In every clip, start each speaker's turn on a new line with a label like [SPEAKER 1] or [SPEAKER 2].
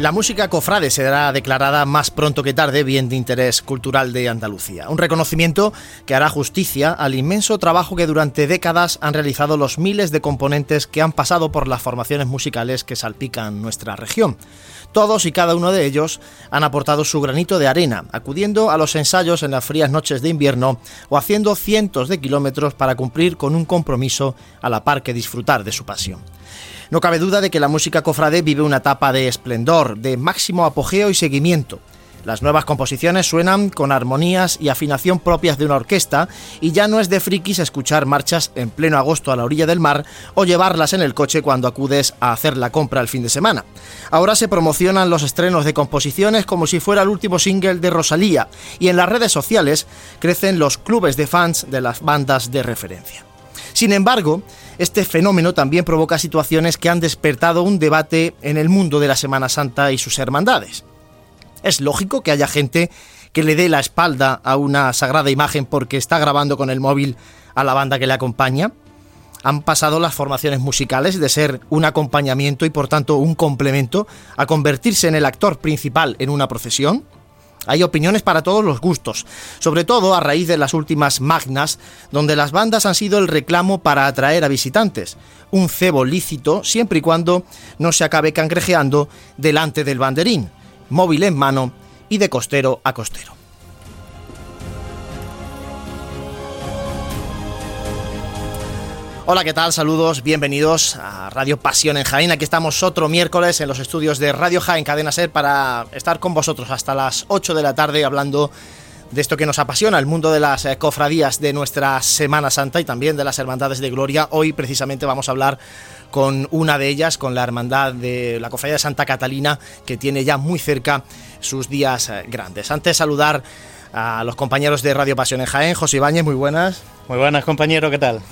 [SPEAKER 1] La música cofrade será declarada más pronto que tarde bien de interés cultural de Andalucía. Un reconocimiento que hará justicia al inmenso trabajo que durante décadas han realizado los miles de componentes que han pasado por las formaciones musicales que salpican nuestra región. Todos y cada uno de ellos han aportado su granito de arena, acudiendo a los ensayos en las frías noches de invierno o haciendo cientos de kilómetros para cumplir con un compromiso a la par que disfrutar de su pasión. No cabe duda de que la música cofrade vive una etapa de esplendor, de máximo apogeo y seguimiento. Las nuevas composiciones suenan con armonías y afinación propias de una orquesta y ya no es de frikis escuchar marchas en pleno agosto a la orilla del mar o llevarlas en el coche cuando acudes a hacer la compra el fin de semana. Ahora se promocionan los estrenos de composiciones como si fuera el último single de Rosalía y en las redes sociales crecen los clubes de fans de las bandas de referencia. Sin embargo, este fenómeno también provoca situaciones que han despertado un debate en el mundo de la Semana Santa y sus hermandades. Es lógico que haya gente que le dé la espalda a una sagrada imagen porque está grabando con el móvil a la banda que le acompaña. Han pasado las formaciones musicales de ser un acompañamiento y por tanto un complemento a convertirse en el actor principal en una procesión. Hay opiniones para todos los gustos, sobre todo a raíz de las últimas magnas, donde las bandas han sido el reclamo para atraer a visitantes, un cebo lícito siempre y cuando no se acabe cangrejeando delante del banderín, móvil en mano y de costero a costero. Hola, ¿qué tal? Saludos, bienvenidos a Radio Pasión en Jaén. Aquí estamos otro miércoles en los estudios de Radio Jaén Cadena Ser para estar con vosotros hasta las 8 de la tarde hablando de esto que nos apasiona, el mundo de las eh, cofradías de nuestra Semana Santa y también de las hermandades de Gloria. Hoy precisamente vamos a hablar con una de ellas, con la hermandad de la cofradía de Santa Catalina, que tiene ya muy cerca sus días eh, grandes. Antes saludar a los compañeros de Radio Pasión en Jaén, José Ibáñez, muy buenas.
[SPEAKER 2] Muy buenas, compañero, ¿qué tal?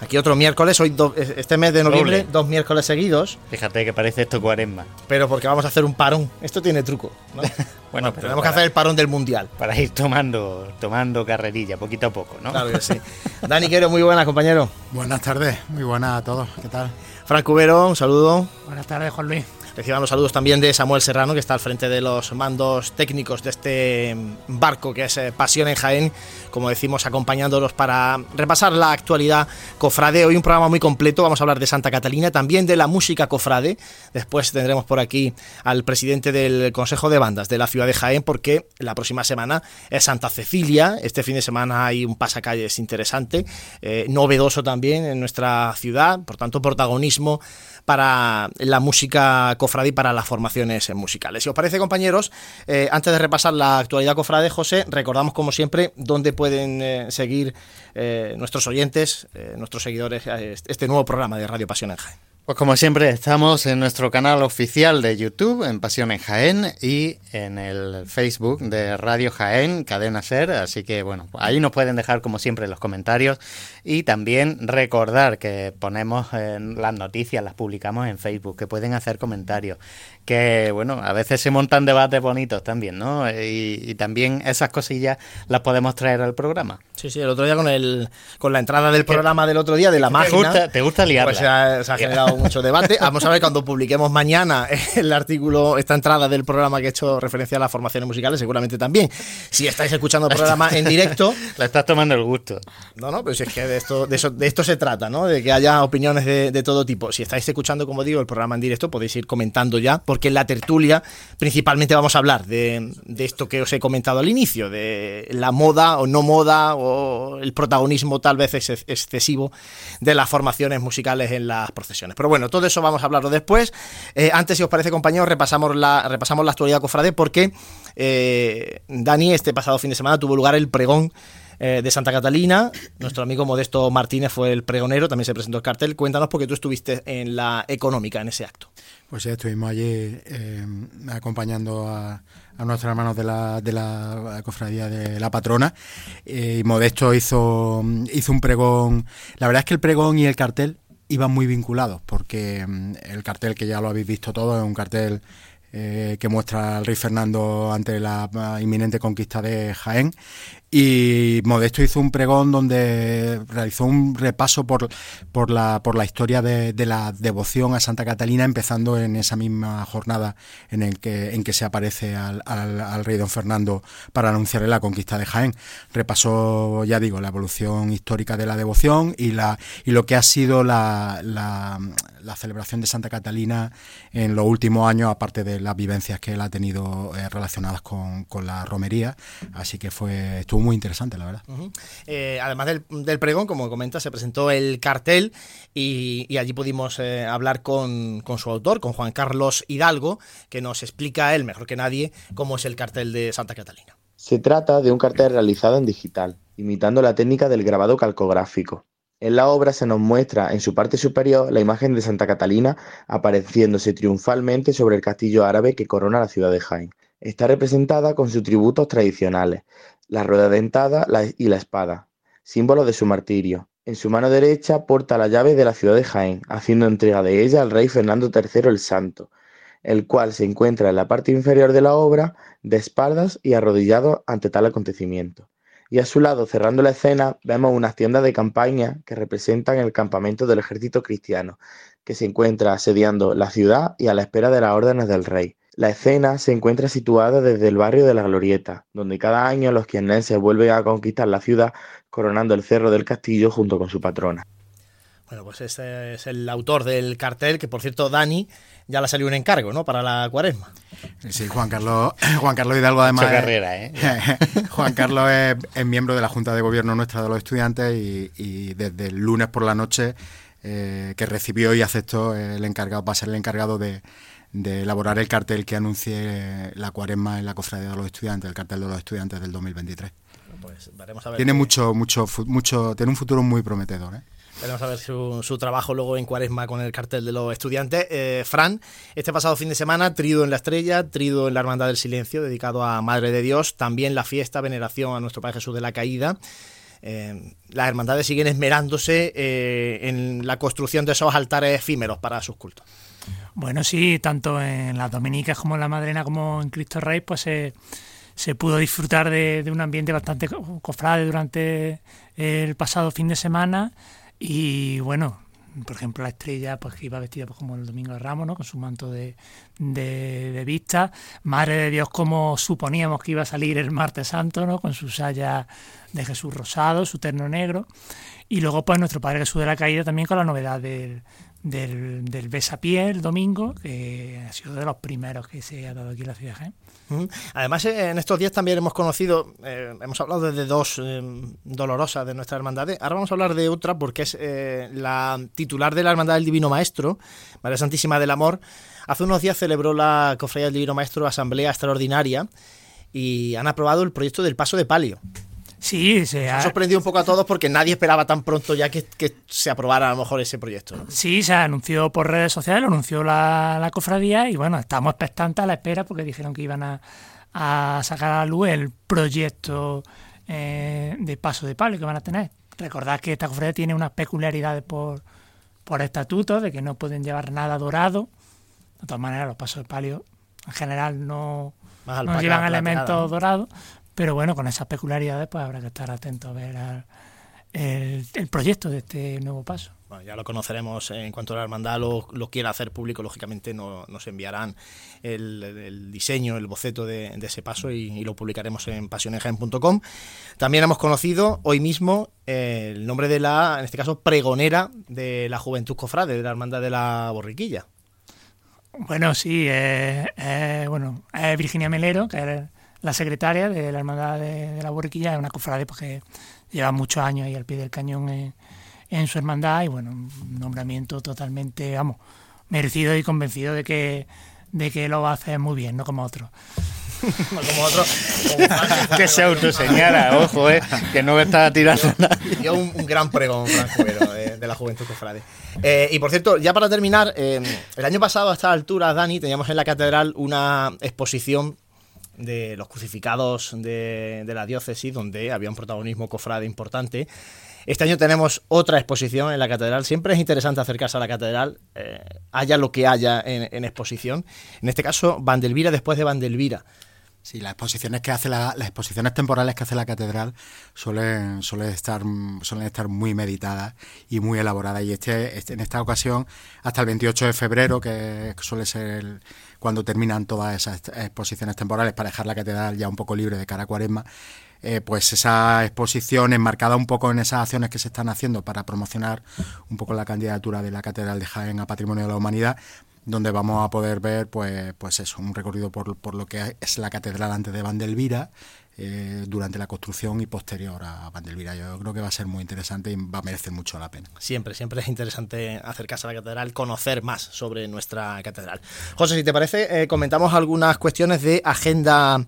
[SPEAKER 1] Aquí otro miércoles, hoy este mes de noviembre, dos miércoles seguidos.
[SPEAKER 2] Fíjate que parece esto cuaresma.
[SPEAKER 1] Pero porque vamos a hacer un parón. Esto tiene truco. bueno, tenemos que hacer el parón del mundial.
[SPEAKER 2] Para ir tomando, tomando carrerilla, poquito a poco, ¿no?
[SPEAKER 1] Claro que sí. Dani Quero, muy buenas, compañero.
[SPEAKER 3] Buenas tardes, muy buenas a todos. ¿Qué tal?
[SPEAKER 1] Franco Cubero, un saludo.
[SPEAKER 4] Buenas tardes, Juan Luis.
[SPEAKER 1] Reciban los saludos también de Samuel Serrano, que está al frente de los mandos técnicos de este barco que es eh, Pasión en Jaén, como decimos, acompañándolos para repasar la actualidad cofrade. Hoy un programa muy completo, vamos a hablar de Santa Catalina, también de la música cofrade. Después tendremos por aquí al presidente del Consejo de Bandas de la ciudad de Jaén, porque la próxima semana es Santa Cecilia. Este fin de semana hay un pasacalles interesante, eh, novedoso también en nuestra ciudad, por tanto, protagonismo para la música cofrade y para las formaciones musicales. Si os parece, compañeros, eh, antes de repasar la actualidad cofrade, José, recordamos como siempre dónde pueden eh, seguir eh, nuestros oyentes, nuestros seguidores, este nuevo programa de Radio Pasión en.
[SPEAKER 2] Pues como siempre estamos en nuestro canal oficial de YouTube, en Pasión en Jaén, y en el Facebook de Radio Jaén, Cadena Ser, así que bueno, ahí nos pueden dejar como siempre los comentarios. Y también recordar que ponemos las noticias, las publicamos en Facebook, que pueden hacer comentarios, que bueno, a veces se montan debates bonitos también, ¿no? Y, también esas cosillas las podemos traer al programa.
[SPEAKER 1] Sí, sí, el otro día con el con la entrada del programa del otro día de la máquina.
[SPEAKER 2] ¿Te gusta, te gusta liarla?
[SPEAKER 1] Pues se ha, se ha generado mucho debate. Vamos a ver cuando publiquemos mañana el artículo, esta entrada del programa que he hecho referencia a las formaciones musicales, seguramente también. Si estáis escuchando el programa en directo.
[SPEAKER 2] La estás tomando el gusto.
[SPEAKER 1] No, no, pero si es que de esto, de eso, de esto se trata, ¿no? De que haya opiniones de, todo tipo. Si estáis escuchando, como digo, el programa en directo, podéis ir comentando ya, porque en la tertulia principalmente vamos a hablar de, de esto que os he comentado al inicio, de la moda o no moda, o el protagonismo tal vez excesivo de las formaciones musicales en las procesiones. Pero bueno, todo eso vamos a hablarlo después. Eh, antes, si os parece, compañeros, repasamos la, repasamos la actualidad cofrade porque eh, Dani, este pasado fin de semana, tuvo lugar el pregón eh, de Santa Catalina. Nuestro amigo Modesto Martínez fue el pregonero, también se presentó el cartel. Cuéntanos porque tú estuviste en la económica en ese acto.
[SPEAKER 3] Pues sí, estuvimos allí acompañando a, nuestros hermanos de la, de la cofradía de la patrona. y Modesto hizo, hizo un pregón. La verdad es que el pregón y el cartel iban muy vinculados, porque mm, el cartel que ya lo habéis visto todo es un cartel eh, que muestra al rey Fernando ante la inminente conquista de Jaén Y Modesto hizo un pregón donde realizó un repaso por, por, la, por la historia de, la devoción a Santa Catalina, empezando en esa misma jornada en, el que, en que se aparece al, al, rey don Fernando para anunciarle la conquista de Jaén. Repasó, ya digo, la evolución histórica de la devoción y, la, y lo que ha sido la, la, la celebración de Santa Catalina en los últimos años, aparte de las vivencias que él ha tenido eh, relacionadas con, con la romería. Así que fue muy interesante, la verdad.
[SPEAKER 1] Eh, además del, pregón, como comenta, se presentó el cartel y, allí pudimos eh, hablar con, su autor, con Juan Carlos Hidalgo, que nos explica él mejor que nadie cómo es el cartel de Santa Catalina.
[SPEAKER 4] Se trata de un cartel realizado en digital, imitando la técnica del grabado calcográfico. En la obra se nos muestra en su parte superior la imagen de Santa Catalina apareciéndose triunfalmente sobre el castillo árabe que corona la ciudad de Jaén. Está representada con sus tributos tradicionales, la rueda dentada y la espada, símbolo de su martirio. En su mano derecha porta la llave de la ciudad de Jaén, haciendo entrega de ella al rey Fernando III el Santo, el cual se encuentra en la parte inferior de la obra, de espaldas y arrodillado ante tal acontecimiento. Y a su lado, cerrando la escena, vemos unas tiendas de campaña que representan el campamento del ejército cristiano, que se encuentra asediando la ciudad y a la espera de las órdenes del rey. La escena se encuentra situada desde el barrio de la Glorieta, donde cada año los quienenses vuelven a conquistar la ciudad coronando el cerro del castillo junto con su patrona.
[SPEAKER 1] Bueno, pues ese es el autor del cartel, que por cierto, Dani, ya le salió un encargo, ¿no? Para la cuaresma.
[SPEAKER 3] Sí, Juan Carlos, Juan Carlos Hidalgo además.
[SPEAKER 2] carrera, ¿eh?
[SPEAKER 3] Juan Carlos es, miembro de la Junta de Gobierno nuestra de los estudiantes y, desde el lunes por la noche eh, que recibió y aceptó el encargado, va a ser el encargado de, de elaborar el cartel que anuncie la cuaresma en la cofradía de los estudiantes, el cartel de los estudiantes del 2023. Pues tiene mucho, mucho, mucho, tiene un futuro muy prometedor. ¿eh?
[SPEAKER 1] Veremos a ver su, trabajo luego en Cuaresma con el cartel de los estudiantes. Eh, Fran, este pasado fin de semana, Trido en la Estrella, Trido en la Hermandad del Silencio, dedicado a Madre de Dios, también la fiesta, veneración a nuestro Padre Jesús de la Caída. Eh, las hermandades siguen esmerándose en la construcción de esos altares efímeros para sus cultos.
[SPEAKER 5] Bueno, sí, tanto en las Dominicas como en la Madrena como en Cristo Rey, pues se, pudo disfrutar de, un ambiente bastante cofrade durante el pasado fin de semana y bueno, por ejemplo, la estrella pues que iba vestida pues, como el Domingo de Ramos, ¿no? con su manto de, de, vista. Madre de Dios, como suponíamos que iba a salir el martes santo, ¿no? con su saya de Jesús rosado, su terno negro. Y luego, pues nuestro Padre Jesús de la Caída también con la novedad del, del, del Besapié el domingo, que ha sido de los primeros que se ha dado aquí en la ciudad.
[SPEAKER 1] Además, eh, en estos días también hemos conocido, eh, hemos hablado de dos eh, dolorosas de nuestra hermandad. Ahora vamos a hablar de otra porque es la titular de la Hermandad del Divino Maestro, María Santísima del Amor. Hace unos días celebró la Cofradía del Divino Maestro Asamblea Extraordinaria y han aprobado el proyecto del paso de palio.
[SPEAKER 5] Sí, se
[SPEAKER 1] ha... sorprendido un poco a todos porque nadie esperaba tan pronto ya que, se aprobara a lo mejor ese proyecto.
[SPEAKER 5] Sí, se anunció por redes sociales, lo anunció la, cofradía y bueno, estamos expectantes a la espera porque dijeron que iban a, sacar a la luz el proyecto eh, de paso de palio que van a tener. Recordad que esta cofradía tiene unas peculiaridades por, por estatuto, de que no pueden llevar nada dorado. De todas maneras, los pasos de palio en general no, no llevan elementos dorados. Pero bueno, con esas peculiaridades pues habrá que estar atento a ver el, proyecto de este nuevo paso.
[SPEAKER 1] Bueno, ya lo conoceremos en cuanto la hermandad lo, quiera hacer público, lógicamente nos enviarán el, diseño, el boceto de, ese paso y, lo publicaremos en pasionejaen.com. También hemos conocido hoy mismo el nombre de la, en este caso, pregonera de la Juventud Cofrade, de la Hermandad de la Borriquilla.
[SPEAKER 5] Bueno, sí, bueno, es Virginia Melero, que es la secretaria de la Hermandad de, la Borriquilla, es una cofrade porque lleva muchos años ahí al pie del cañón en, su hermandad y bueno, un nombramiento totalmente, vamos, merecido y convencido de que, de que lo va a hacer muy bien, no como otro.
[SPEAKER 1] no como otro.
[SPEAKER 2] que se autoseñala, ojo, eh, que no está tirando nada.
[SPEAKER 1] Dio un, gran pregón, Franco de, la juventud cofrade. Eh, y por cierto, ya para terminar, eh, el año pasado a esta altura, Dani, teníamos en la catedral una exposición de los crucificados de, la diócesis, donde había un protagonismo cofrade importante. Este año tenemos otra exposición en la catedral. Siempre es interesante acercarse a la catedral, eh, haya lo que haya en, exposición. En este caso, Vandelvira después de Vandelvira.
[SPEAKER 3] Sí, las exposiciones que hace la, las exposiciones temporales que hace la catedral suelen, suelen estar suelen estar muy meditadas y muy elaboradas y este, este en esta ocasión hasta el 28 de febrero que suele ser cuando terminan todas esas exposiciones temporales para dejar la catedral ya un poco libre de cara a Cuaresma eh, pues esa exposición enmarcada un poco en esas acciones que se están haciendo para promocionar un poco la candidatura de la Catedral de Jaén a Patrimonio de la Humanidad, donde vamos a poder ver pues, pues eso, un recorrido por, por lo que es la catedral antes de Vandelvira, eh, durante la construcción y posterior a Vandelvira. Yo creo que va a ser muy interesante y va a merecer mucho la pena.
[SPEAKER 1] Siempre, siempre es interesante acercarse a la catedral, conocer más sobre nuestra catedral. José, si te parece, eh, comentamos algunas cuestiones de agenda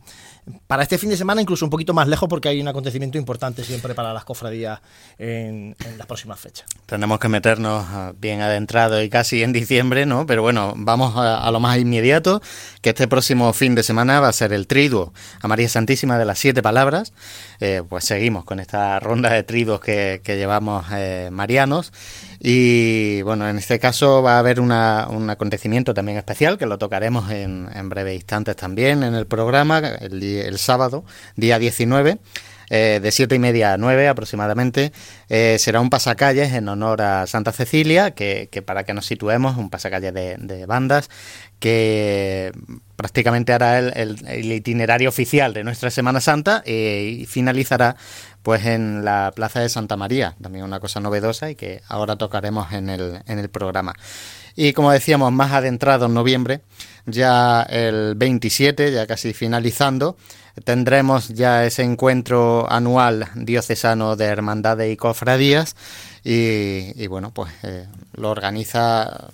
[SPEAKER 1] para este fin de semana, incluso un poquito más lejos, porque hay un acontecimiento importante siempre para las cofradías en, las próximas fechas.
[SPEAKER 2] Tenemos que meternos ah, bien adentrado y casi en diciembre, ¿no? Pero bueno, vamos a, lo más inmediato, que este próximo fin de semana va a ser el triduo a María Santísima de las Siete Palabras. Eh, pues seguimos con esta ronda de triduos que, llevamos eh, marianos. Y bueno, en este caso va a haber un acontecimiento también especial que lo tocaremos en, en breves instantes también en el programa, el, el sábado, día 19. Eh, de siete y media a 9 aproximadamente, eh, será un pasacalles en honor a Santa Cecilia, que, para que nos situemos, un pasacalles de, bandas, que prácticamente hará el, itinerario oficial de nuestra Semana Santa eh, y finalizará pues en la Plaza de Santa María, también una cosa novedosa y que ahora tocaremos en el, en el programa. Y como decíamos, más adentrado en noviembre, ya el 27, ya casi finalizando, tendremos ya ese encuentro anual diocesano de hermandades y cofradías y, bueno, pues eh, lo organiza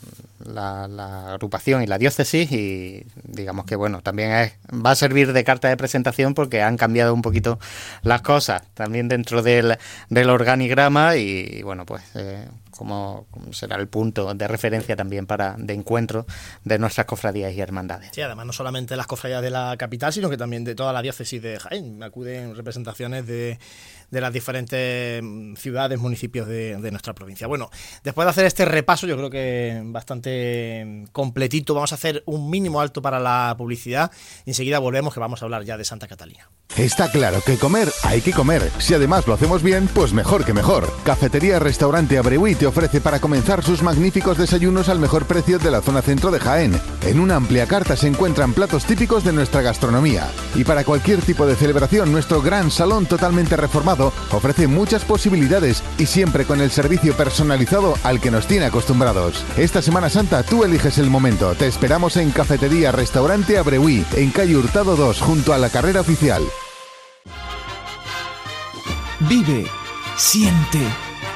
[SPEAKER 2] la, agrupación y la diócesis y digamos que bueno, también va a servir de carta de presentación porque han cambiado un poquito las cosas también dentro del, del organigrama y, bueno, pues eh, como, será el punto de referencia también para de encuentro de nuestras cofradías y hermandades.
[SPEAKER 1] Sí, además no solamente las cofradías de la capital, sino que también de toda la diócesis de Jaén. Acuden representaciones de, de las diferentes mm, ciudades, municipios de, de, nuestra provincia. Bueno, después de hacer este repaso, yo creo que bastante mm, completito, vamos a hacer un mínimo alto para la publicidad y enseguida volvemos que vamos a hablar ya de Santa Catalina.
[SPEAKER 6] Está claro que comer hay que comer. Si además lo hacemos bien, pues mejor que mejor. Cafetería Restaurante Abreuí ofrece para comenzar sus magníficos desayunos al mejor precio de la zona centro de Jaén. En una amplia carta se encuentran platos típicos de nuestra gastronomía. Y para cualquier tipo de celebración, nuestro gran salón totalmente reformado ofrece muchas posibilidades y siempre con el servicio personalizado al que nos tiene acostumbrados. Esta Semana Santa tú eliges el momento. Te esperamos en Cafetería Restaurante Abreuí, en calle Hurtado 2, junto a la carrera oficial.
[SPEAKER 7] Vive, siente,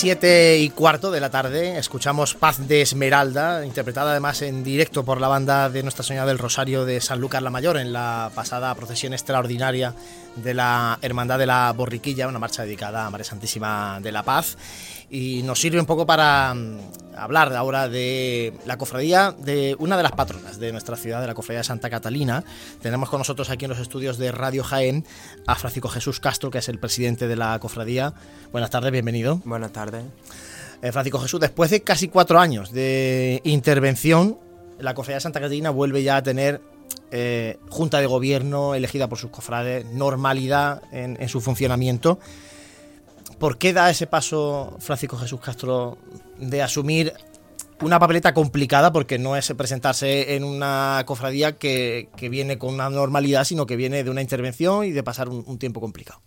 [SPEAKER 1] Siete y cuarto de la tarde escuchamos Paz de Esmeralda, interpretada además en directo por la banda de Nuestra Señora del Rosario de San Lucas la Mayor en la pasada procesión extraordinaria de la Hermandad de la Borriquilla, una marcha dedicada a María Santísima de la Paz y nos sirve un poco para mm, hablar ahora de la cofradía de una de las patronas de nuestra ciudad, de la cofradía de Santa Catalina. Tenemos con nosotros aquí en los estudios de Radio Jaén a Francisco Jesús Castro, que es el presidente de la cofradía. Buenas tardes, bienvenido.
[SPEAKER 8] Buenas tardes.
[SPEAKER 1] Eh, Francisco Jesús, después de casi cuatro años de intervención, la cofradía de Santa Catalina vuelve ya a tener eh, junta de gobierno elegida por sus cofrades, normalidad en su funcionamiento. ¿Por qué da ese paso Francisco Jesús Castro de asumir una papeleta complicada porque no es presentarse en una cofradía que, viene con una normalidad, sino que viene de una intervención y de pasar un, tiempo complicado.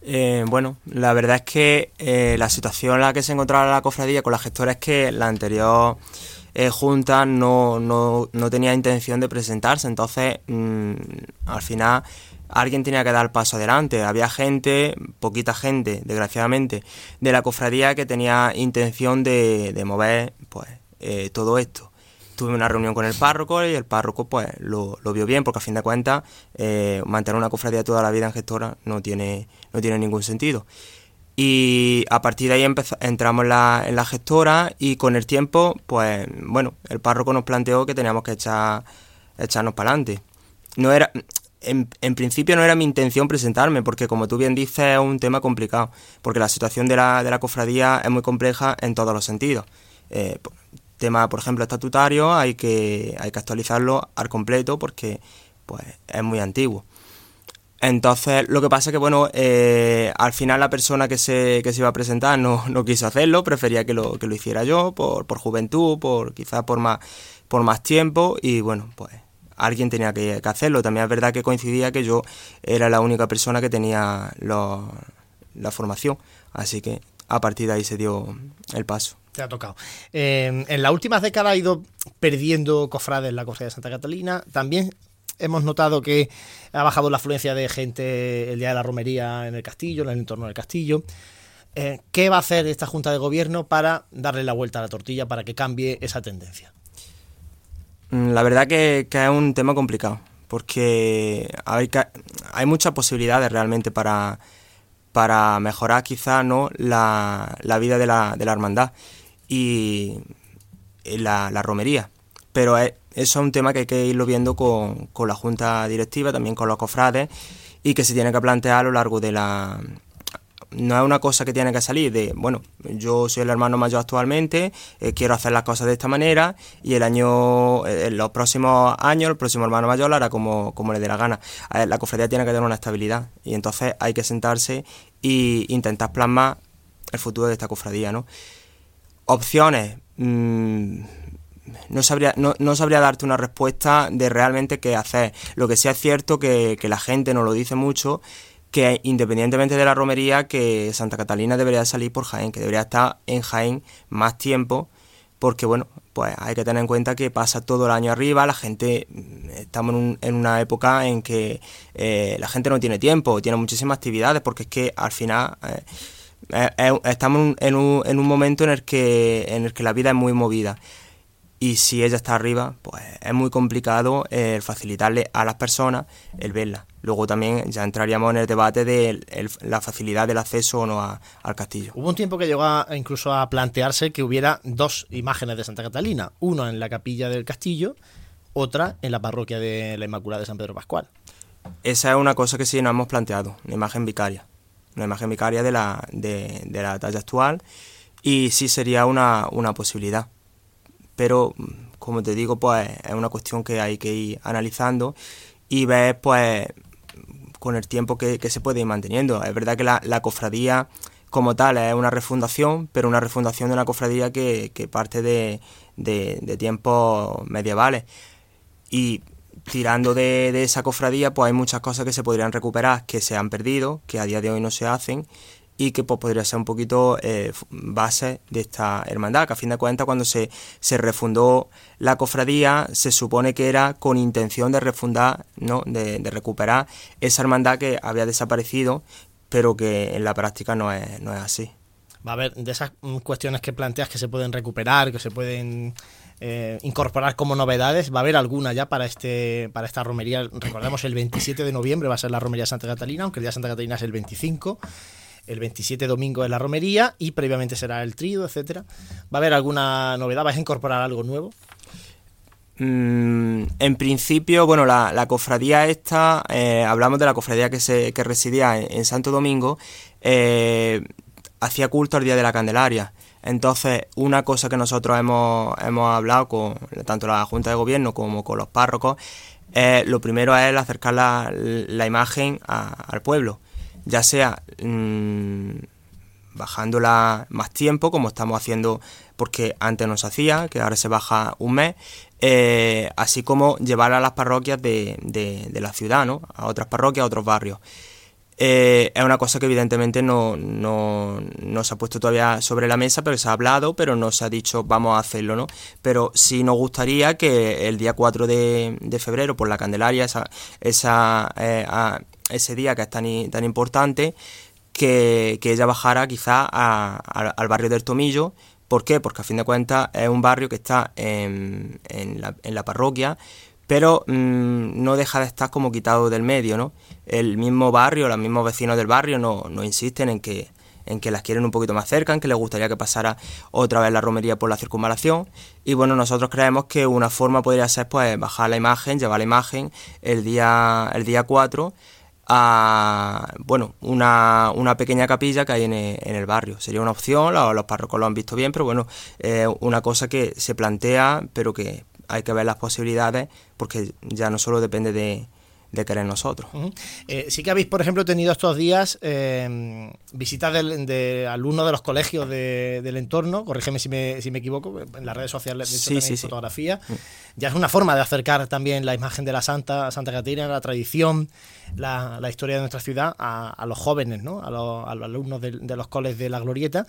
[SPEAKER 8] Eh, bueno, la verdad es que eh, la situación en la que se encontraba la cofradía con la gestora es que la anterior eh, junta no, no, no, tenía intención de presentarse, entonces mm, al final alguien tenía que dar paso adelante. Había gente, poquita gente, desgraciadamente, de la cofradía que tenía intención de, mover pues, eh, todo esto. tuve una reunión con el párroco y el párroco pues lo, lo vio bien porque a fin de cuentas eh, mantener una cofradía toda la vida en gestora no tiene, no tiene ningún sentido. Y a partir de ahí entramos en la, en la gestora y con el tiempo, pues bueno, el párroco nos planteó que teníamos que echar, echarnos para adelante. No era, en, principio no era mi intención presentarme, porque como tú bien dices es un tema complicado, porque la situación de la, de la cofradía es muy compleja en todos los sentidos. Eh, tema, por ejemplo, estatutario, hay que, hay que actualizarlo al completo porque pues, es muy antiguo. Entonces, lo que pasa es que, bueno, eh, al final la persona que se, que se iba a presentar no, no quiso hacerlo, prefería que lo, que lo hiciera yo, por, por juventud, por quizás por más, por más tiempo, y bueno, pues alguien tenía que, hacerlo. También es verdad que coincidía que yo era la única persona que tenía la formación, así que a partir de ahí se dio el paso
[SPEAKER 1] te ha tocado. Eh, en las últimas décadas ha ido perdiendo cofrades la cofradía de Santa Catalina. También hemos notado que ha bajado la afluencia de gente el día de la romería en el castillo, en el entorno del castillo. Eh, ¿Qué va a hacer esta Junta de Gobierno para darle la vuelta a la tortilla para que cambie esa tendencia?
[SPEAKER 8] Mm, la verdad que, es un tema complicado, porque hay, hay muchas posibilidades realmente para, para mejorar quizá ¿no? la, la vida de la, de la hermandad y la, la romería. Pero eso es un tema que hay que irlo viendo con, con la junta directiva, también con los cofrades, y que se tiene que plantear a lo largo de la, no es una cosa que tiene que salir de, bueno, yo soy el hermano mayor actualmente, eh, quiero hacer las cosas de esta manera y el año, eh, en los próximos años, el próximo hermano mayor lo hará como, como le dé la gana. la cofradía tiene que tener una estabilidad y entonces hay que sentarse e intentar plasmar el futuro de esta cofradía, ¿no? Opciones. Mm, no sabría, no, no, sabría darte una respuesta de realmente qué hacer. Lo que sí es cierto que, que la gente nos lo dice mucho, que independientemente de la romería, que Santa Catalina debería salir por Jaén, que debería estar en Jaén más tiempo, porque bueno, pues hay que tener en cuenta que pasa todo el año arriba, la gente, mm, estamos en, una época en que eh, la gente no tiene tiempo, tiene muchísimas actividades, porque es que al final... Eh, eh, eh, estamos en un, en un momento en el, que, en el que la vida es muy movida y si ella está arriba, pues es muy complicado eh, facilitarle a las personas el verla. Luego también ya entraríamos en el debate de la facilidad del acceso o no al castillo.
[SPEAKER 1] Hubo un tiempo que llegó incluso a plantearse que hubiera dos imágenes de Santa Catalina, una en la capilla del castillo, otra en la parroquia de la Inmaculada de San Pedro Pascual.
[SPEAKER 8] Esa es una cosa que sí nos hemos planteado, una imagen vicaria una imagen vicaria de la, de, la talla actual y sí sería una, una posibilidad. Pero, como te digo, pues es una cuestión que hay que ir analizando y ver, pues, con el tiempo que, se puede ir manteniendo. Es verdad que la, cofradía como tal es una refundación, pero una refundación de una cofradía que, parte de, de, de tiempos medievales. Y tirando de, esa cofradía, pues hay muchas cosas que se podrían recuperar, que se han perdido, que a día de hoy no se hacen y que pues, podría ser un poquito eh, base de esta hermandad, que a fin de cuentas cuando se, se refundó la cofradía se supone que era con intención de refundar, ¿no? de, de recuperar esa hermandad que había desaparecido, pero que en la práctica no es, no es así.
[SPEAKER 1] Va a haber de esas cuestiones que planteas que se pueden recuperar, que se pueden eh, incorporar como novedades. Va a haber alguna ya para este para esta romería. Recordemos el 27 de noviembre va a ser la romería Santa Catalina, aunque el día Santa Catalina es el 25. El 27 domingo es la romería y previamente será el trío, etcétera. ¿Va a haber alguna novedad? ¿Vais a incorporar algo nuevo?
[SPEAKER 8] Mm, en principio, bueno, la, cofradía esta, eh, hablamos de la cofradía que, se, que residía en, Santo Domingo, eh, hacía culto al Día de la Candelaria. Entonces, una cosa que nosotros hemos, hemos hablado con tanto la Junta de Gobierno como con los párrocos, lo primero es acercar la, la imagen al pueblo, ya sea mm, bajándola más tiempo, como estamos haciendo porque antes no se hacía, que ahora se baja un mes, eh, así como llevarla a las parroquias de, de, la ciudad, ¿no? a otras parroquias, a otros barrios. Eh, es una cosa que evidentemente no, no, no, se ha puesto todavía sobre la mesa, pero se ha hablado, pero no se ha dicho vamos a hacerlo, ¿no? Pero sí nos gustaría que el día 4 de, de febrero, por la Candelaria, esa, esa, eh, ese día que es tan, tan importante, que, que ella bajara quizá al barrio del Tomillo, ¿Por qué? Porque a fin de cuentas es un barrio que está en, en, la, parroquia, pero mmm, no deja de estar como quitado del medio, ¿no? El mismo barrio, los mismos vecinos del barrio no, no insisten en que en que las quieren un poquito más cerca, en que les gustaría que pasara otra vez la romería por la circunvalación. Y bueno, nosotros creemos que una forma podría ser pues bajar la imagen, llevar la imagen el día, el día 4 a bueno, una, una pequeña capilla que hay en el, barrio. Sería una opción, los, los párrocos lo han visto bien, pero bueno, eh, una cosa que se plantea, pero que hay que ver las posibilidades, porque ya no solo depende de, de querer nosotros.
[SPEAKER 1] Uh -huh. eh, sí que habéis, por ejemplo, tenido estos días eh, visitas de, de, alumnos de los colegios de, del entorno, corrígeme si me, si me equivoco, en las redes sociales de hecho,
[SPEAKER 8] sí, sí,
[SPEAKER 1] fotografía. Sí. Ya es una forma de acercar también la imagen de la Santa, Santa Catarina, la tradición, la, la historia de nuestra ciudad a, a los jóvenes, ¿no? a, los, a los alumnos de, de los coles de la Glorieta.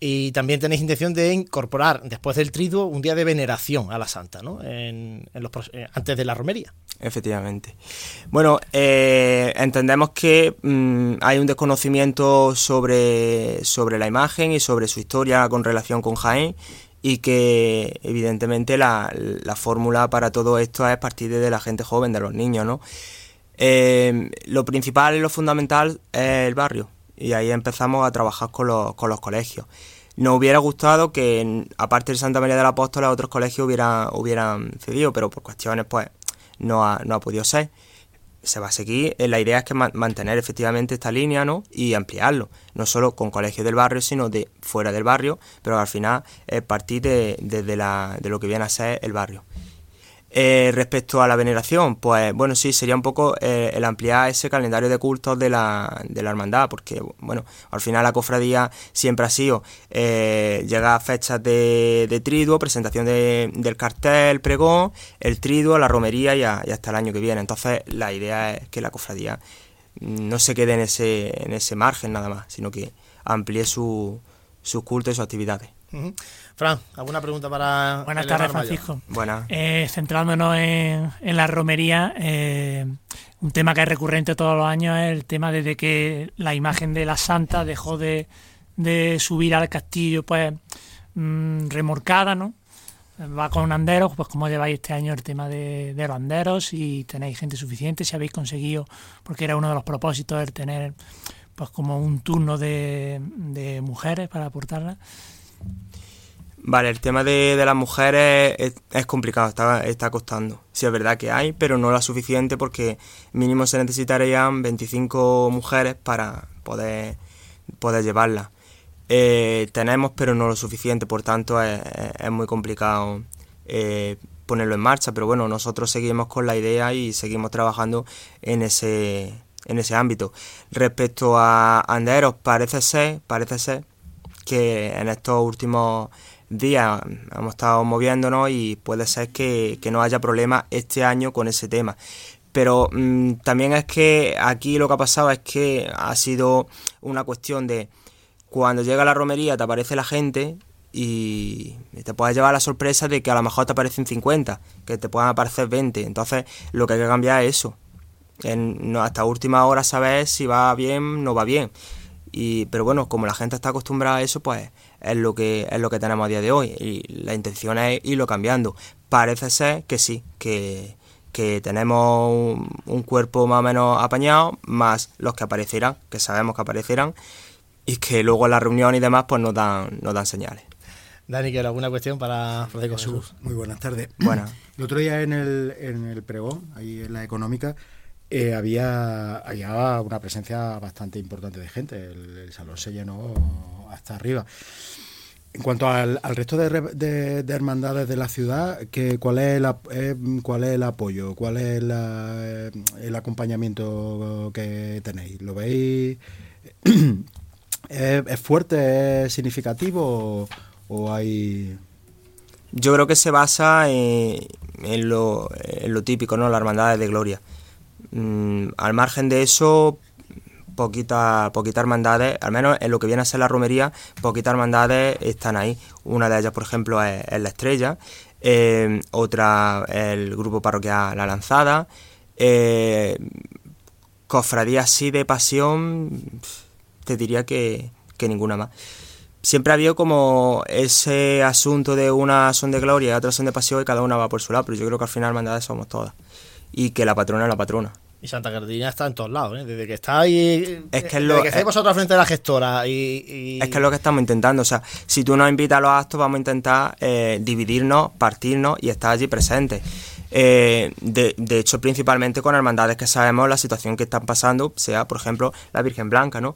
[SPEAKER 1] Y también tenéis intención de incorporar, después del triduo, un día de veneración a la Santa, ¿no? En, en los, eh, antes de la romería.
[SPEAKER 8] Efectivamente. Bueno, eh, entendemos que mmm, hay un desconocimiento sobre, sobre la imagen y sobre su historia con relación con Jaén y que evidentemente la, la fórmula para todo esto es partir de la gente joven, de los niños, ¿no? Eh, lo principal y lo fundamental es el barrio y ahí empezamos a trabajar con los, con los colegios. Nos hubiera gustado que, aparte de Santa María del Apóstol, otros colegios hubiera, hubieran cedido, pero por cuestiones, pues, no ha, no ha podido ser. Se va a seguir. Eh, la idea es que mantener efectivamente esta línea, ¿no? Y ampliarlo. No solo con colegios del barrio, sino de fuera del barrio, pero al final es partir de, de, de, la, de lo que viene a ser el barrio. Eh, respecto a la veneración, pues bueno, sí, sería un poco eh, el ampliar ese calendario de cultos de la, de la hermandad, porque bueno, al final la cofradía siempre ha sido eh, llegar a fechas de, triduo, presentación de, del cartel, pregón, el triduo, la romería y, hasta el año que viene. Entonces la idea es que la cofradía no se quede en ese, en ese margen nada más, sino que amplíe su, sus cultos y sus actividades.
[SPEAKER 1] Fran, ¿alguna pregunta para...
[SPEAKER 5] Buenas tardes, Francisco.
[SPEAKER 8] Buenas.
[SPEAKER 5] Eh, centrándonos en, en, la romería, eh, un tema que es recurrente todos los años es el tema desde que la imagen de la santa dejó de, de subir al castillo, pues mmm, remorcada, ¿no? Va con anderos, pues como lleváis este año el tema de, de los anderos y tenéis gente suficiente, si habéis conseguido, porque era uno de los propósitos el tener pues como un turno de, de mujeres para aportarla.
[SPEAKER 8] Vale, el tema de, de las mujeres es, complicado, está, está costando. Sí, es verdad que hay, pero no lo suficiente porque mínimo se necesitarían 25 mujeres para poder, poder llevarla. Eh, tenemos, pero no lo suficiente, por tanto es, es muy complicado eh, ponerlo en marcha. Pero bueno, nosotros seguimos con la idea y seguimos trabajando en ese, en ese ámbito. Respecto a Anderos, parece ser, parece ser que en estos últimos días hemos estado moviéndonos y puede ser que, que no haya problema este año con ese tema. Pero mmm, también es que aquí lo que ha pasado es que ha sido una cuestión de cuando llega la romería te aparece la gente y te puedes llevar la sorpresa de que a lo mejor te aparecen 50, que te puedan aparecer 20. Entonces lo que hay que cambiar es eso. En, no, hasta última hora saber si va bien no va bien. Y, pero bueno, como la gente está acostumbrada a eso, pues es lo que es lo que tenemos a día de hoy y la intención es irlo cambiando. Parece ser que sí, que, que tenemos un, un, cuerpo más o menos apañado, más los que aparecerán, que sabemos que aparecerán, y que luego en la reunión y demás pues nos dan, nos dan señales.
[SPEAKER 1] Dani, ¿quieres alguna cuestión para Francisco Jesús?
[SPEAKER 3] Muy buenas tardes.
[SPEAKER 8] Buenas.
[SPEAKER 3] El otro día en el, en el pregón, ahí en la económica, eh, había, había una presencia bastante importante de gente. El, salón se llenó hasta arriba. En cuanto al, resto de, de, de, hermandades de la ciudad, que, ¿cuál, es el, eh, ¿cuál es el apoyo? ¿Cuál es eh, el acompañamiento que tenéis? ¿Lo veis? ¿Es, ¿Es, fuerte, es significativo o, hay...?
[SPEAKER 8] Yo creo que se basa en, lo, en lo típico, ¿no? La hermandad de gloria. Mm, al margen de eso, poquitas poquita hermandades, al menos en lo que viene a ser la romería, poquitas hermandades están ahí. Una de ellas, por ejemplo, es, la Estrella, eh, otra el grupo parroquial La Lanzada, eh, cofradía así de pasión, te diría que, que ninguna más. siempre ha habido como ese asunto de una son de gloria y otra son de pasión y cada una va por su lado, pero yo creo que al final hermandades somos todas y que la patrona es la patrona.
[SPEAKER 1] Y Santa Catalina está en todos lados, ¿eh? Desde que está ahí.
[SPEAKER 8] Es que,
[SPEAKER 1] desde
[SPEAKER 8] lo,
[SPEAKER 1] que estáis vosotros frente de la gestora. Y,
[SPEAKER 8] Es que es lo que estamos intentando. O sea, si tú nos invitas a los actos, vamos a intentar eh, dividirnos, partirnos y estar allí presentes. Eh, de, de, hecho, principalmente con hermandades que sabemos la situación que están pasando, sea, por ejemplo, la Virgen Blanca, ¿no?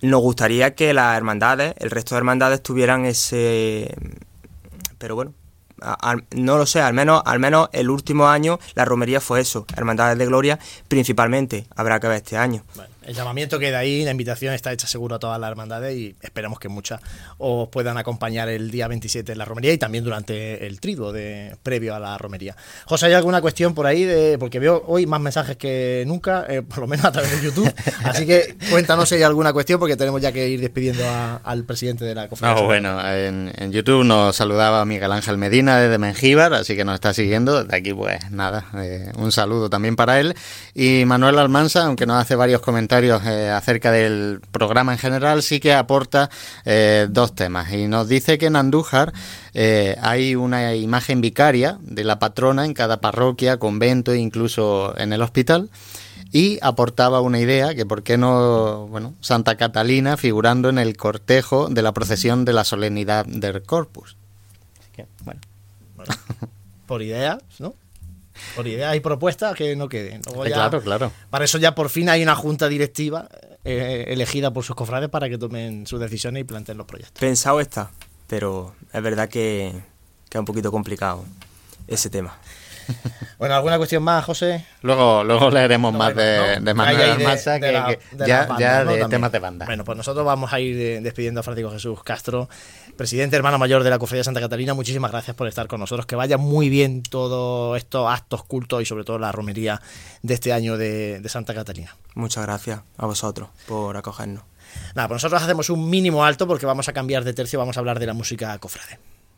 [SPEAKER 8] Nos gustaría que las hermandades, el resto de hermandades tuvieran ese... Pero bueno, no lo sé, al menos, al menos el último año la romería fue eso, Hermandades de Gloria principalmente, habrá que ver este año.
[SPEAKER 1] El llamamiento queda ahí, la invitación está hecha seguro a todas las hermandades y esperemos que muchas os puedan acompañar el día 27 en la romería y también durante el triduo de, previo a la romería. José, ¿hay alguna cuestión por ahí? De, porque veo hoy más mensajes que nunca, eh, por lo menos a través de YouTube, así que cuéntanos si hay alguna cuestión porque tenemos ya que ir despidiendo a, al presidente de la conferencia.
[SPEAKER 2] No, bueno, en, en, YouTube nos saludaba Miguel Ángel Medina desde Mengíbar, así que nos está siguiendo. De aquí, pues nada, eh, un saludo también para él. Y Manuel Almanza, aunque nos hace varios comentarios eh, acerca del programa en general, sí que aporta eh, dos temas. Y nos dice que en Andújar eh, hay una imagen vicaria de la patrona en cada parroquia, convento e incluso en el hospital. Y aportaba una idea que por qué no, bueno, Santa Catalina figurando en el cortejo de la procesión de la solemnidad del Corpus. Así que, bueno.
[SPEAKER 1] bueno por ideas, ¿no? Por ideas y propuestas que no queden.
[SPEAKER 2] Ya, claro, claro.
[SPEAKER 1] Para eso ya por fin hay una junta directiva eh, elegida por sus cofrades para que tomen sus decisiones y planteen los proyectos.
[SPEAKER 8] Pensado está, pero es verdad que, que es un poquito complicado ese tema.
[SPEAKER 1] Bueno, ¿alguna cuestión más, José?
[SPEAKER 2] Luego, luego leeremos no, más bueno, de, no, de Manuel Almanza, que,
[SPEAKER 1] la,
[SPEAKER 2] que
[SPEAKER 1] de
[SPEAKER 2] ya,
[SPEAKER 1] ¿no?
[SPEAKER 2] de temas de banda.
[SPEAKER 1] Bueno, pues nosotros vamos a ir eh, despidiendo a Francisco Jesús Castro, presidente hermano mayor de la Cofradía de Santa Catalina. Muchísimas gracias por estar con nosotros. Que vaya muy bien todos estos actos cultos y sobre todo la romería de este año de, de Santa Catalina.
[SPEAKER 8] Muchas gracias a vosotros por acogernos.
[SPEAKER 1] Nada, pues nosotros hacemos un mínimo alto porque vamos a cambiar de tercio, vamos a hablar de la música cofrade.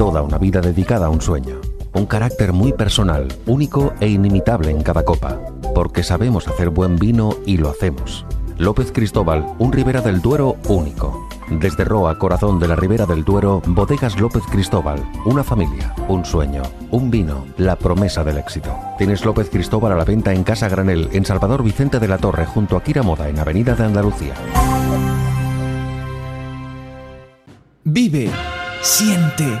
[SPEAKER 9] Toda una vida dedicada a un sueño. Un carácter muy personal, único e inimitable en cada copa. Porque sabemos hacer buen vino y lo hacemos. López Cristóbal, un Ribera del Duero único. Desde Roa, corazón de la Ribera del Duero, Bodegas López Cristóbal. Una familia, un sueño, un vino, la promesa del éxito. Tienes López Cristóbal a la venta en Casa Granel, en Salvador Vicente de la Torre, junto a Kira Moda, en Avenida de Andalucía.
[SPEAKER 7] Vive, siente,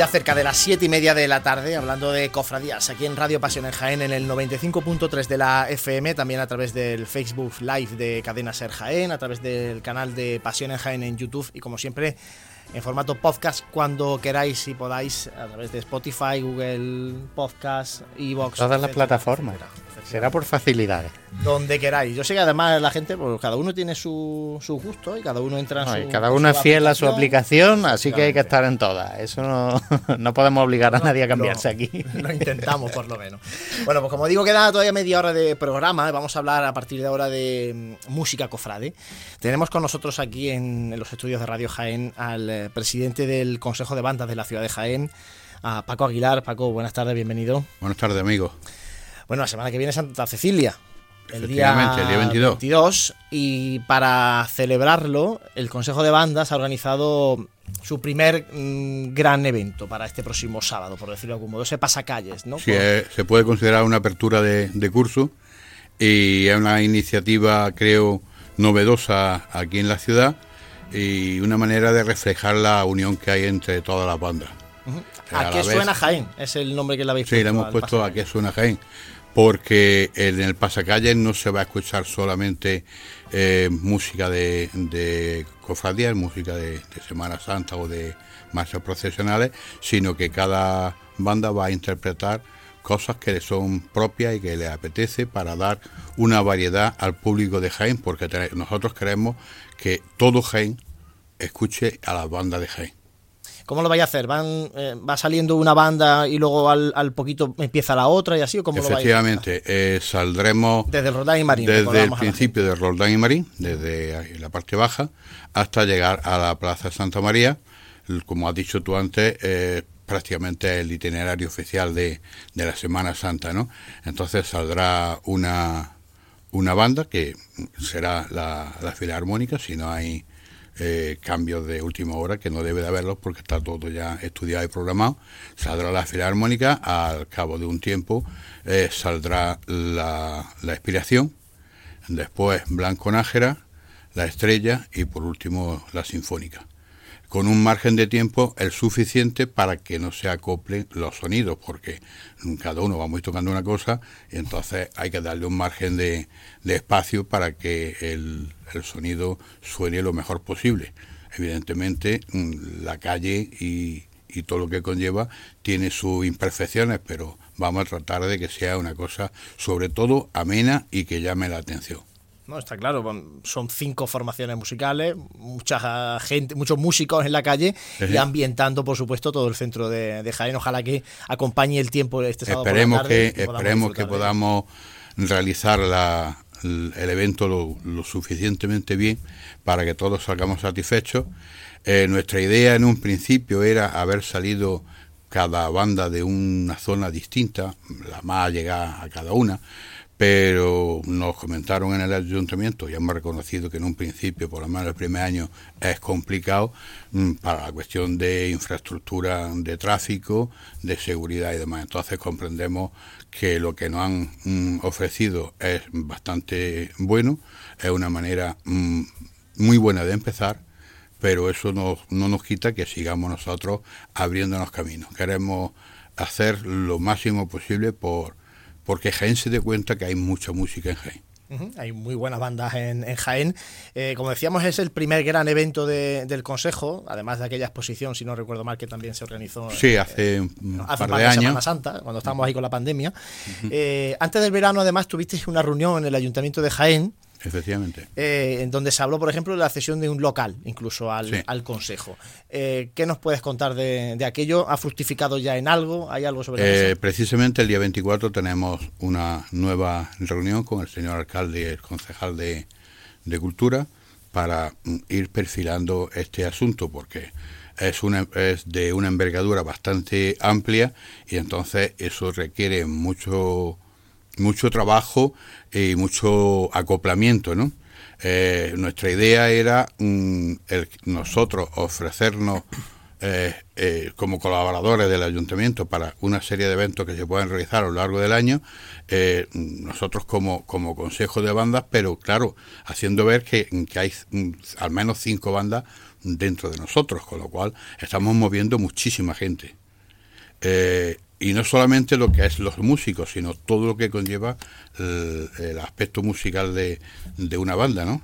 [SPEAKER 1] Ya cerca de las 7 y media de la tarde hablando de cofradías aquí en Radio Pasión en Jaén en el 95.3 de la FM, también a través del Facebook Live de Cadena Ser Jaén, a través del canal de Pasión en Jaén en YouTube y como siempre en formato podcast cuando queráis y podáis a través de Spotify, Google Podcast, Evox.
[SPEAKER 2] Todas las plataformas. Será por facilidades.
[SPEAKER 1] Donde queráis. Yo sé que además la gente, pues cada uno tiene su, su gusto y cada uno entra en
[SPEAKER 2] No,
[SPEAKER 1] su.
[SPEAKER 2] cada uno es fiel a su aplicación, así que hay que estar en todas. Eso no, no podemos obligar a nadie a cambiarse
[SPEAKER 1] Lo-
[SPEAKER 2] aquí.
[SPEAKER 1] Lo intentamos, por lo menos. Bueno, pues como digo, queda todavía media hora de programa. Vamos a hablar a partir de ahora de mm, música cofrade. Tenemos con nosotros aquí en, en los estudios de Radio Jaén al eh, presidente del Consejo de Bandas de la ciudad de Jaén, a Paco Aguilar. Paco, buenas tardes, bienvenido.
[SPEAKER 10] Buenas tardes, amigos.
[SPEAKER 1] Bueno, la semana que viene es Santa Cecilia. El día,
[SPEAKER 10] el día 22.
[SPEAKER 1] 22, Y para celebrarlo, el Consejo de Bandas ha organizado su primer mm, gran evento para este próximo sábado, por decirlo de algún modo. Ese pasacalles, ¿no?
[SPEAKER 10] Sí, eh, se puede considerar una apertura de, de curso y es una iniciativa, creo, novedosa aquí en la ciudad y una manera de reflejar la unión que hay entre todas las bandas.
[SPEAKER 1] ¿A,
[SPEAKER 10] la
[SPEAKER 1] qué suena Jaén? Es el nombre que le habéis
[SPEAKER 10] Sí, le hemos puesto a qué suena Jaén, porque en el pasacalles no se va a escuchar solamente eh, música de, cofradías, música de, de Semana Santa o de marchas procesionales, sino que cada banda va a interpretar cosas que le son propias y que le apetece para dar una variedad al público de Jaén, porque nosotros queremos que todo Jaén escuche a las bandas de Jaén.
[SPEAKER 1] ¿Cómo lo vais a hacer? ¿Van, eh, ¿Va saliendo una banda y luego al, al poquito empieza la otra y así? ¿O cómo lo vais a
[SPEAKER 10] Efectivamente, eh, saldremos
[SPEAKER 1] Desde Roldán y Marín.
[SPEAKER 10] desde el principio de Roldán y Marín, desde la parte baja, hasta llegar a la Plaza Santa María. Como has dicho tú antes, eh, prácticamente el itinerario oficial de, de la Semana Santa, ¿no? Entonces saldrá una, una banda que será la, la Filarmónica, si no hay eh, cambios de última hora, que no debe de haberlos porque está todo ya estudiado y programado. Saldrá la Filarmónica, al cabo de un tiempo eh, saldrá la, la Expiración, después Blanco Nájera, la Estrella y por último la Sinfónica. Con un margen de tiempo el suficiente para que no se acoplen los sonidos, porque cada uno va muy tocando una cosa y entonces hay que darle un margen de, espacio para que el, sonido suene lo mejor posible. Evidentemente, mm, la calle y todo lo que conlleva tiene sus imperfecciones, pero vamos a tratar de que sea una cosa sobre todo amena y que llame la atención.
[SPEAKER 1] No, está claro, son cinco formaciones musicales, mucha gente, muchos músicos en la calle y ambientando, por supuesto, todo el centro de, de Jaén. Ojalá que acompañe el tiempo este sábado por la
[SPEAKER 10] esperemos
[SPEAKER 1] tarde
[SPEAKER 10] que
[SPEAKER 1] podamos
[SPEAKER 10] esperemos que podamos realizar la- el evento lo, lo suficientemente bien para que todos salgamos satisfechos. Eh, nuestra idea en un principio era haber salido cada banda de una zona distinta, la más allegada a cada una, pero nos comentaron en el ayuntamiento y hemos reconocido que en un principio, por lo menos el primer año, es complicado mm, para la cuestión de infraestructura de tráfico, de seguridad y demás. Entonces comprendemos que lo que nos han mm, ofrecido es bastante bueno, es una manera mm, muy buena de empezar, pero eso no, no nos quita que sigamos nosotros abriéndonos caminos. Queremos hacer lo máximo posible por porque Jaén se dé cuenta que hay mucha música en Jaén.
[SPEAKER 1] Hay muy buenas bandas en, en Jaén. Eh, como decíamos, es el primer gran evento de- del Consejo, además de aquella exposición, si no recuerdo mal, que también se organizó
[SPEAKER 10] Sí, hace un
[SPEAKER 1] hace
[SPEAKER 10] par de años.
[SPEAKER 1] Semana Santa, cuando estábamos ahí con la pandemia. Eh, antes del verano, además, tuvisteis una reunión en el Ayuntamiento de Jaén,
[SPEAKER 10] Efectivamente.
[SPEAKER 1] eh, en donde se habló, por ejemplo, de la cesión de un local, incluso al,
[SPEAKER 10] Sí.
[SPEAKER 1] al Consejo. Eh, ¿Qué nos puedes contar de, de aquello? ¿Ha fructificado ya en algo? ¿Hay algo sobre
[SPEAKER 10] Eh,
[SPEAKER 1] eso?
[SPEAKER 10] precisamente el día 24 tenemos una nueva reunión con el señor alcalde y el concejal de, de Cultura para mm, ir perfilando este asunto porque es, una, es de una envergadura bastante amplia y entonces eso requiere mucho, mucho trabajo y mucho acoplamiento, ¿no? Eh, nuestra idea era mm, nosotros ofrecernos eh, eh, como colaboradores del ayuntamiento para una serie de eventos que se pueden realizar a lo largo del año, eh, nosotros como, como consejo de bandas, pero claro, haciendo ver que, que hay mm, al menos cinco bandas dentro de nosotros, con lo cual estamos moviendo muchísima gente. Y no solamente lo que es los músicos, sino todo lo que conlleva el, aspecto musical de, de una banda, ¿no?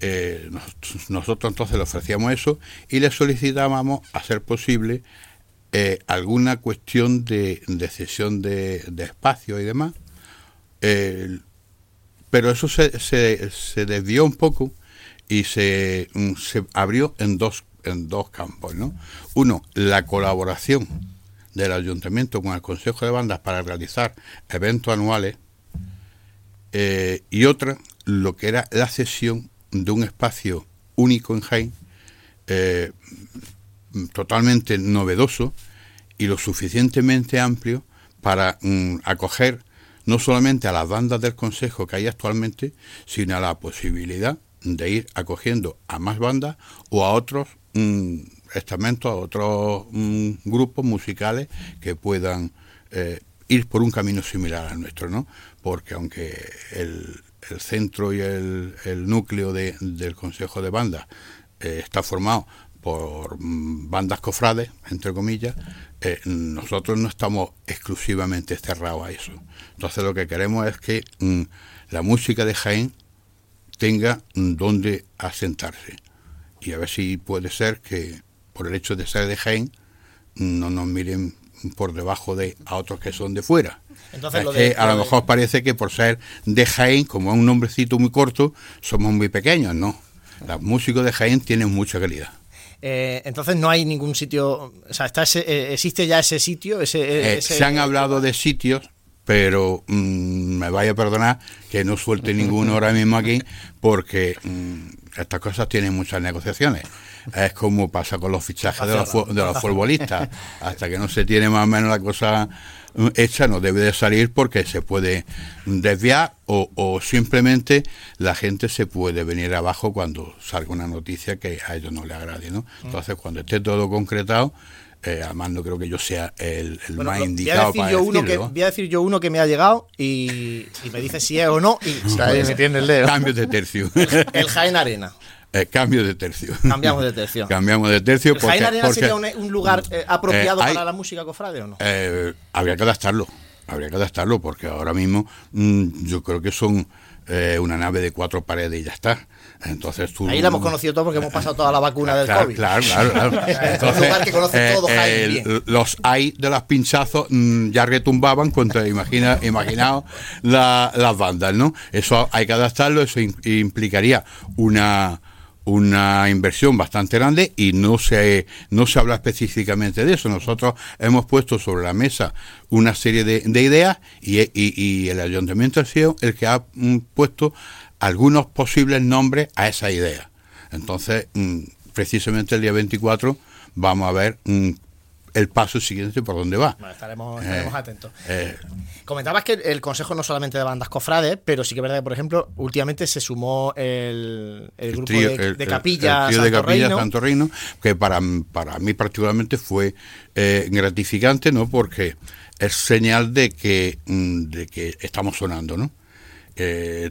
[SPEAKER 10] Eh, nos- nosotros entonces le ofrecíamos eso y le solicitábamos, a ser posible, eh, alguna cuestión de, de cesión de, de espacio y demás. Pero eso se, se, se desvió un poco y se, se abrió en dos, en dos campos. ¿no? Uno, la colaboración del ayuntamiento con el Consejo de Bandas para realizar eventos anuales eh, y otra, lo que era la cesión de un espacio único en Jaén, eh, totalmente novedoso y lo suficientemente amplio para mm, acoger no solamente a las bandas del Consejo que hay actualmente, sino a la posibilidad de ir acogiendo a más bandas o a otros mm, estamentos, a otros mm, grupos musicales que puedan eh, ir por un camino similar al nuestro, ¿no? Porque aunque el, centro y el, núcleo de- del Consejo de Bandas eh, está formado por mm, bandas cofrades, entre comillas, eh, nosotros no estamos exclusivamente cerrados a eso. Entonces lo que queremos es que mm, la música de Jaén tenga donde asentarse. Y a ver si puede ser que por el hecho de ser de Jaén no nos miren por debajo de a otros que son de fuera. Entonces, a lo mejor parece que por ser de Jaén, como es un nombrecito muy corto, somos muy pequeños, no. Los músicos de Jaén tienen mucha calidad.
[SPEAKER 1] Eh, entonces no hay ningún sitio, o sea, está eh, existe ya ese sitio. Ese,
[SPEAKER 10] eh, se han hablado de sitios, pero mm, me vaya a perdonar que no suelte ninguno ahora mismo aquí, porque mm, estas cosas tienen muchas negociaciones. Es como pasa con los fichajes de los, de los futbolistas. Hasta que no se tiene más o menos la cosa hecha no debe de salir porque se puede desviar o, simplemente la gente se puede venir abajo cuando salga una noticia que a ellos no le agrade, ¿no? Mm. Entonces, cuando esté todo concretado, eh, además no creo que yo sea el, más indicado
[SPEAKER 1] para yo uno que, Voy a decir yo uno que me ha llegado y, me dice si es o no. Y
[SPEAKER 2] me tiene el dedo.
[SPEAKER 10] Cambio de tercio.
[SPEAKER 1] el Jaén Arena.
[SPEAKER 10] Eh, cambio de tercio.
[SPEAKER 1] Cambiamos de tercio.
[SPEAKER 10] Cambiamos de tercio.
[SPEAKER 1] Porque, ¿Jaén Arena sería un, lugar eh, apropiado para la música cofrade o no?
[SPEAKER 10] Eh, habría que adaptarlo. Habría que adaptarlo porque ahora mismo mm, yo creo que son una nave de cuatro paredes y ya está. Entonces tú,
[SPEAKER 1] Ahí la hemos conocido todo porque hemos pasado toda la vacuna del
[SPEAKER 10] claro,
[SPEAKER 1] COVID.
[SPEAKER 10] Claro, claro, claro.
[SPEAKER 1] Entonces, un lugar que conoce todo Jaén
[SPEAKER 10] Los hay de los pinchazos mm, ya retumbaban cuando imagina, imaginaos las bandas, ¿no? Eso hay que adaptarlo, eso implicaría una una inversión bastante grande y no se, no se habla específicamente de eso. Nosotros hemos puesto sobre la mesa una serie de, ideas y, y, el ayuntamiento ha sido el que ha mm, puesto algunos posibles nombres a esa idea. Entonces, mm, precisamente el día 24 vamos a ver mm, el paso siguiente por dónde va.
[SPEAKER 1] estaremos, eh, atentos. Eh, Comentabas que el Consejo no solamente de bandas cofrades, pero sí que es verdad que, por ejemplo, últimamente se sumó el, grupo de, Capilla,
[SPEAKER 10] el, de Capilla Santo Reino, que para, para mí particularmente fue eh, gratificante, ¿no? Porque es señal de que, mm, de que estamos sonando, ¿no?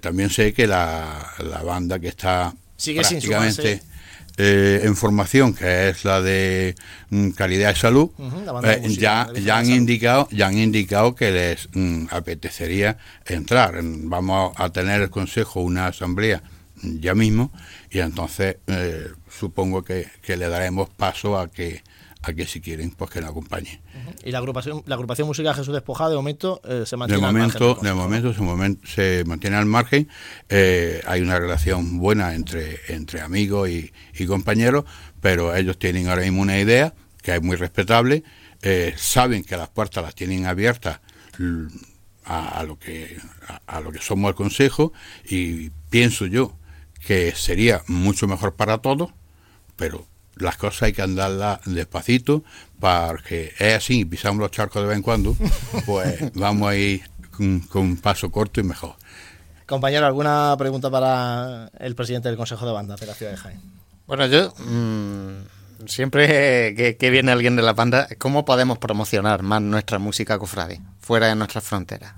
[SPEAKER 10] también sé que la, la banda que está
[SPEAKER 1] Sigue
[SPEAKER 10] prácticamente eh, en formación, que es la de mm, calidad de salud, eh, ya, ya han indicado, ya han indicado que les mm, apetecería entrar. Vamos a tener el consejo una asamblea ya mismo y entonces eh, supongo que, que le daremos paso a que a que si quieren, pues que nos acompañen.
[SPEAKER 1] ¿Y la agrupación, la agrupación musical Jesús Despojado de momento eh, se mantiene
[SPEAKER 10] de momento,
[SPEAKER 1] al
[SPEAKER 10] margen? De momento, se, momento se mantiene al margen. Eh, hay una relación buena entre, entre amigos y, compañeros, pero ellos tienen ahora mismo una idea que es muy respetable. Eh, saben que las puertas las tienen abiertas a, lo que a lo que somos el consejo y pienso yo que sería mucho mejor para todos pero las cosas hay que andarlas despacito, porque es así, y pisamos los charcos de vez en cuando, pues vamos a ir con, un paso corto y mejor.
[SPEAKER 1] Compañero, ¿alguna pregunta para el presidente del Consejo de Banda de la ciudad de Jaén?
[SPEAKER 2] Bueno, yo mm, siempre que, viene alguien de la banda, ¿cómo podemos promocionar más nuestra música cofrade fuera de nuestras fronteras?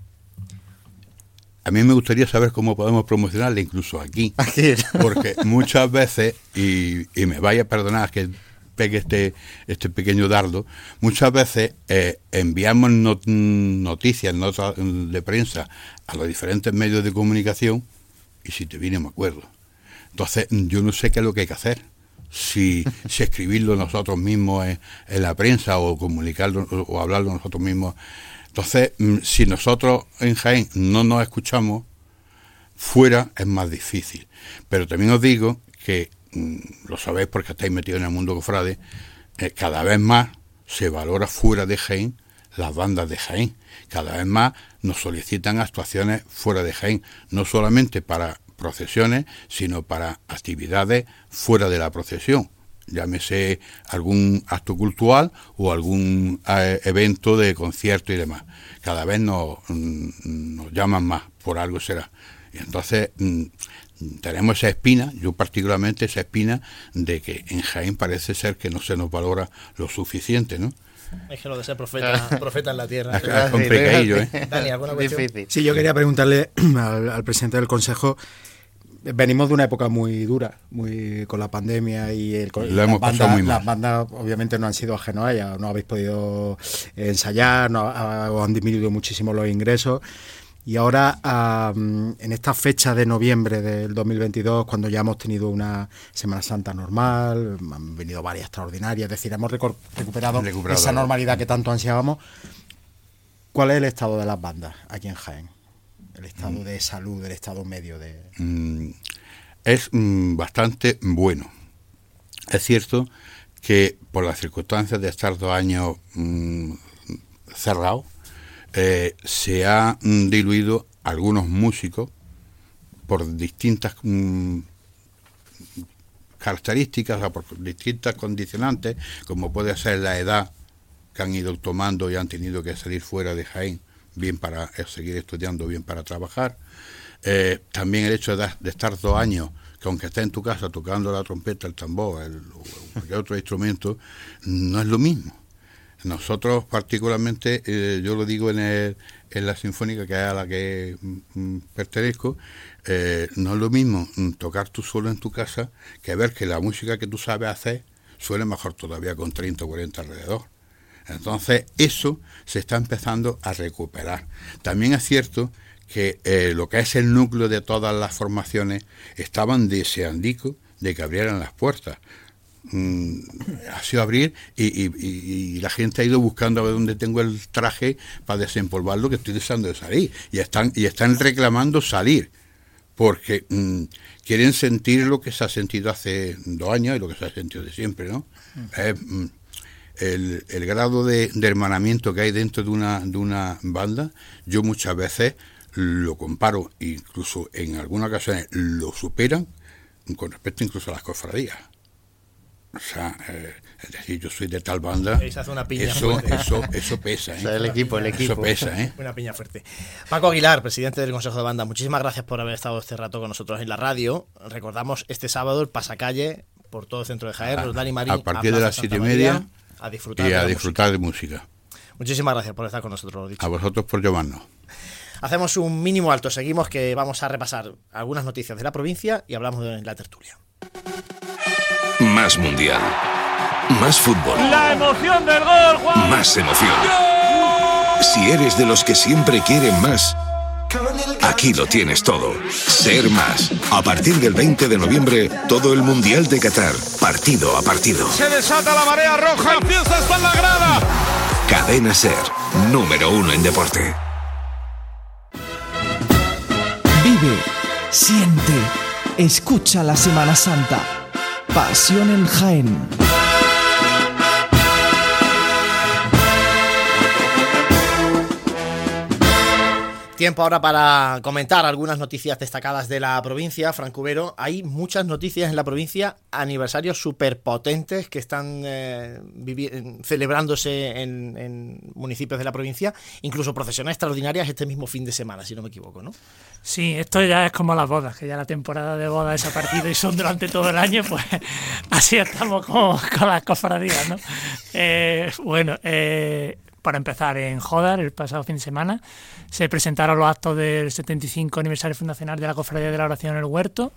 [SPEAKER 10] A mí me gustaría saber cómo podemos promocionarla incluso aquí. Porque muchas veces, y, me vaya a perdonar que pegue este, este pequeño dardo, muchas veces eh, enviamos noticias, notas de prensa a los diferentes medios de comunicación y si te viene me acuerdo. Entonces yo no sé qué es lo que hay que hacer. Si, si escribirlo nosotros mismos en, en, la prensa o comunicarlo o hablarlo nosotros mismos entonces, mm, si nosotros en Jaén no nos escuchamos, fuera es más difícil. Pero también os digo que, mm, lo sabéis porque estáis metidos en el mundo cofrade, eh, cada vez más se valora fuera de Jaén las bandas de Jaén. Cada vez más nos solicitan actuaciones fuera de Jaén, no solamente para procesiones, sino para actividades fuera de la procesión llámese algún acto cultural o algún eh, evento de concierto y demás. Cada vez nos, mm, nos llaman más, por algo será. Y entonces mm, tenemos esa espina, yo particularmente esa espina de que en Jaén parece ser que no se nos valora lo suficiente, ¿no?
[SPEAKER 1] Es que lo de ser profeta, profeta en la tierra.
[SPEAKER 10] Es, complicadillo, ¿eh?
[SPEAKER 3] Sí, yo quería preguntarle al, al presidente del Consejo venimos de una época muy dura, muy con la pandemia y el,
[SPEAKER 10] Lo hemos pasado muy mal.
[SPEAKER 3] las bandas obviamente no han sido ajenos a ella, no habéis podido ensayar, no han disminuido muchísimo los ingresos. Y ahora, en esta fecha de noviembre del 2022, cuando ya hemos tenido una Semana Santa normal, han venido varias extraordinarias, es decir, hemos recuperado,
[SPEAKER 10] Recuperado.
[SPEAKER 3] esa normalidad que tanto ansiábamos. ¿Cuál es el estado de las bandas aquí en Jaén? El estado de salud, el estado medio de...
[SPEAKER 10] mm, es mm, bastante bueno. Es cierto que por las circunstancias de estar dos años mm, cerrados, eh, se ha mm, diluido algunos músicos por distintas mm, características, o sea, por distintas condicionantes, como puede ser la edad que han ido tomando y han tenido que salir fuera de Jaén, bien para eh, seguir estudiando, bien para trabajar. Eh, también el hecho de, estar dos años, que aunque estés en tu casa tocando la trompeta, el tambor, el, cualquier otro instrumento, no es lo mismo. Nosotros particularmente, eh, yo lo digo en, el- en la sinfónica que es a la que mm, mm, pertenezco, no es lo mismo mm, tocar tú solo en tu casa que ver que la música que tú sabes hacer suena mejor todavía con 30 o 40 alrededor. Entonces, eso se está empezando a recuperar. También es cierto que eh, lo que es el núcleo de todas las formaciones estaban deseandico de que abrieran las puertas. Mm, ha sido abrir y, y- y- y la gente ha ido buscando a ver dónde tengo el traje para desempolvarlo que estoy deseando de salir. Y están, y están reclamando salir porque mm, quieren sentir lo que se ha sentido hace dos años y lo que se ha sentido de siempre, ¿no? Mm, el, el grado de, de hermanamiento que hay dentro de una, de una banda, yo muchas veces lo comparo, incluso en algunas ocasiones lo superan con respecto incluso a las cofradías. O sea, eh, es decir, yo soy de tal banda,
[SPEAKER 1] Ahí se hace una piña
[SPEAKER 10] eso, eso, eso pesa, ¿eh?
[SPEAKER 2] O sea, el equipo, el equipo.
[SPEAKER 10] Eso pesa, ¿eh?
[SPEAKER 1] Una piña fuerte. Paco Aguilar, presidente del Consejo de Banda, muchísimas gracias por haber estado este rato con nosotros en la radio. Recordamos este sábado el pasacalle por todo el centro de Jaén,
[SPEAKER 10] A-
[SPEAKER 1] y Marín.
[SPEAKER 10] a partir de las siete y
[SPEAKER 1] María,
[SPEAKER 10] media
[SPEAKER 1] A disfrutar.
[SPEAKER 10] y
[SPEAKER 1] de
[SPEAKER 10] a
[SPEAKER 1] la
[SPEAKER 10] disfrutar de música.
[SPEAKER 1] música. Muchísimas gracias por estar con nosotros, lo dicho.
[SPEAKER 10] A vosotros por llamarnos.
[SPEAKER 1] Hacemos un mínimo alto, seguimos que vamos a repasar algunas noticias de la provincia y hablamos de la tertulia.
[SPEAKER 11] Más mundial. Más fútbol.
[SPEAKER 12] La emoción del gol, Juan.
[SPEAKER 11] Más emoción. Si eres de los que siempre quieren más, aquí lo tienes todo. Ser más. A partir del 20 de noviembre, todo el Mundial de Qatar, partido a partido.
[SPEAKER 12] Se desata la marea roja. La fiesta está en la grada.
[SPEAKER 11] Cadena Ser, número uno en deporte.
[SPEAKER 7] Vive, siente, escucha la Semana Santa. Pasión en Jaén.
[SPEAKER 1] Tiempo ahora para comentar algunas noticias destacadas de la provincia, Francubero. Hay muchas noticias en la provincia, aniversarios superpotentes que están eh, celebrándose en, en municipios de la provincia, incluso procesiones extraordinarias este mismo fin de semana, si no me equivoco, ¿no?
[SPEAKER 5] Sí, esto ya es como las bodas, que ya la temporada de bodas es a partir y son durante todo el año, pues así estamos con, con las cofradías, ¿no? Eh, bueno, eh, para empezar, en Jodar, el pasado fin de semana, se presentaron los actos del 75 aniversario fundacional de la Cofradía de la Oración en el Huerto,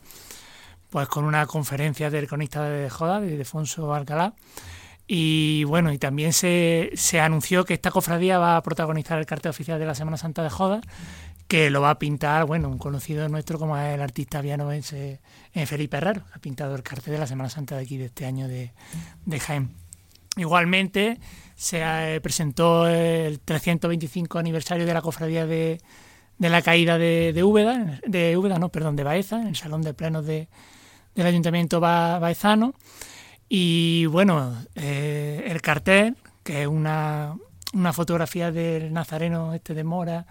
[SPEAKER 5] pues con una conferencia del cronista de Jodar, de Defonso Alcalá. Y bueno, y también se, se anunció que esta cofradía va a protagonizar el cartel oficial de la Semana Santa de Jodar, que lo va a pintar, bueno, un conocido nuestro como es el artista vianovense eh, Felipe Herrero, ha pintado el cartel de la Semana Santa de aquí de este año de, de Jaén. Igualmente se eh, presentó el 325 aniversario de la cofradía de, de la caída de, de Úbeda, de no, perdón, de Baeza, en el Salón de Plenos de, del Ayuntamiento ba- Baezano. Y bueno, eh, el cartel, que es una, una fotografía del Nazareno este de Mora,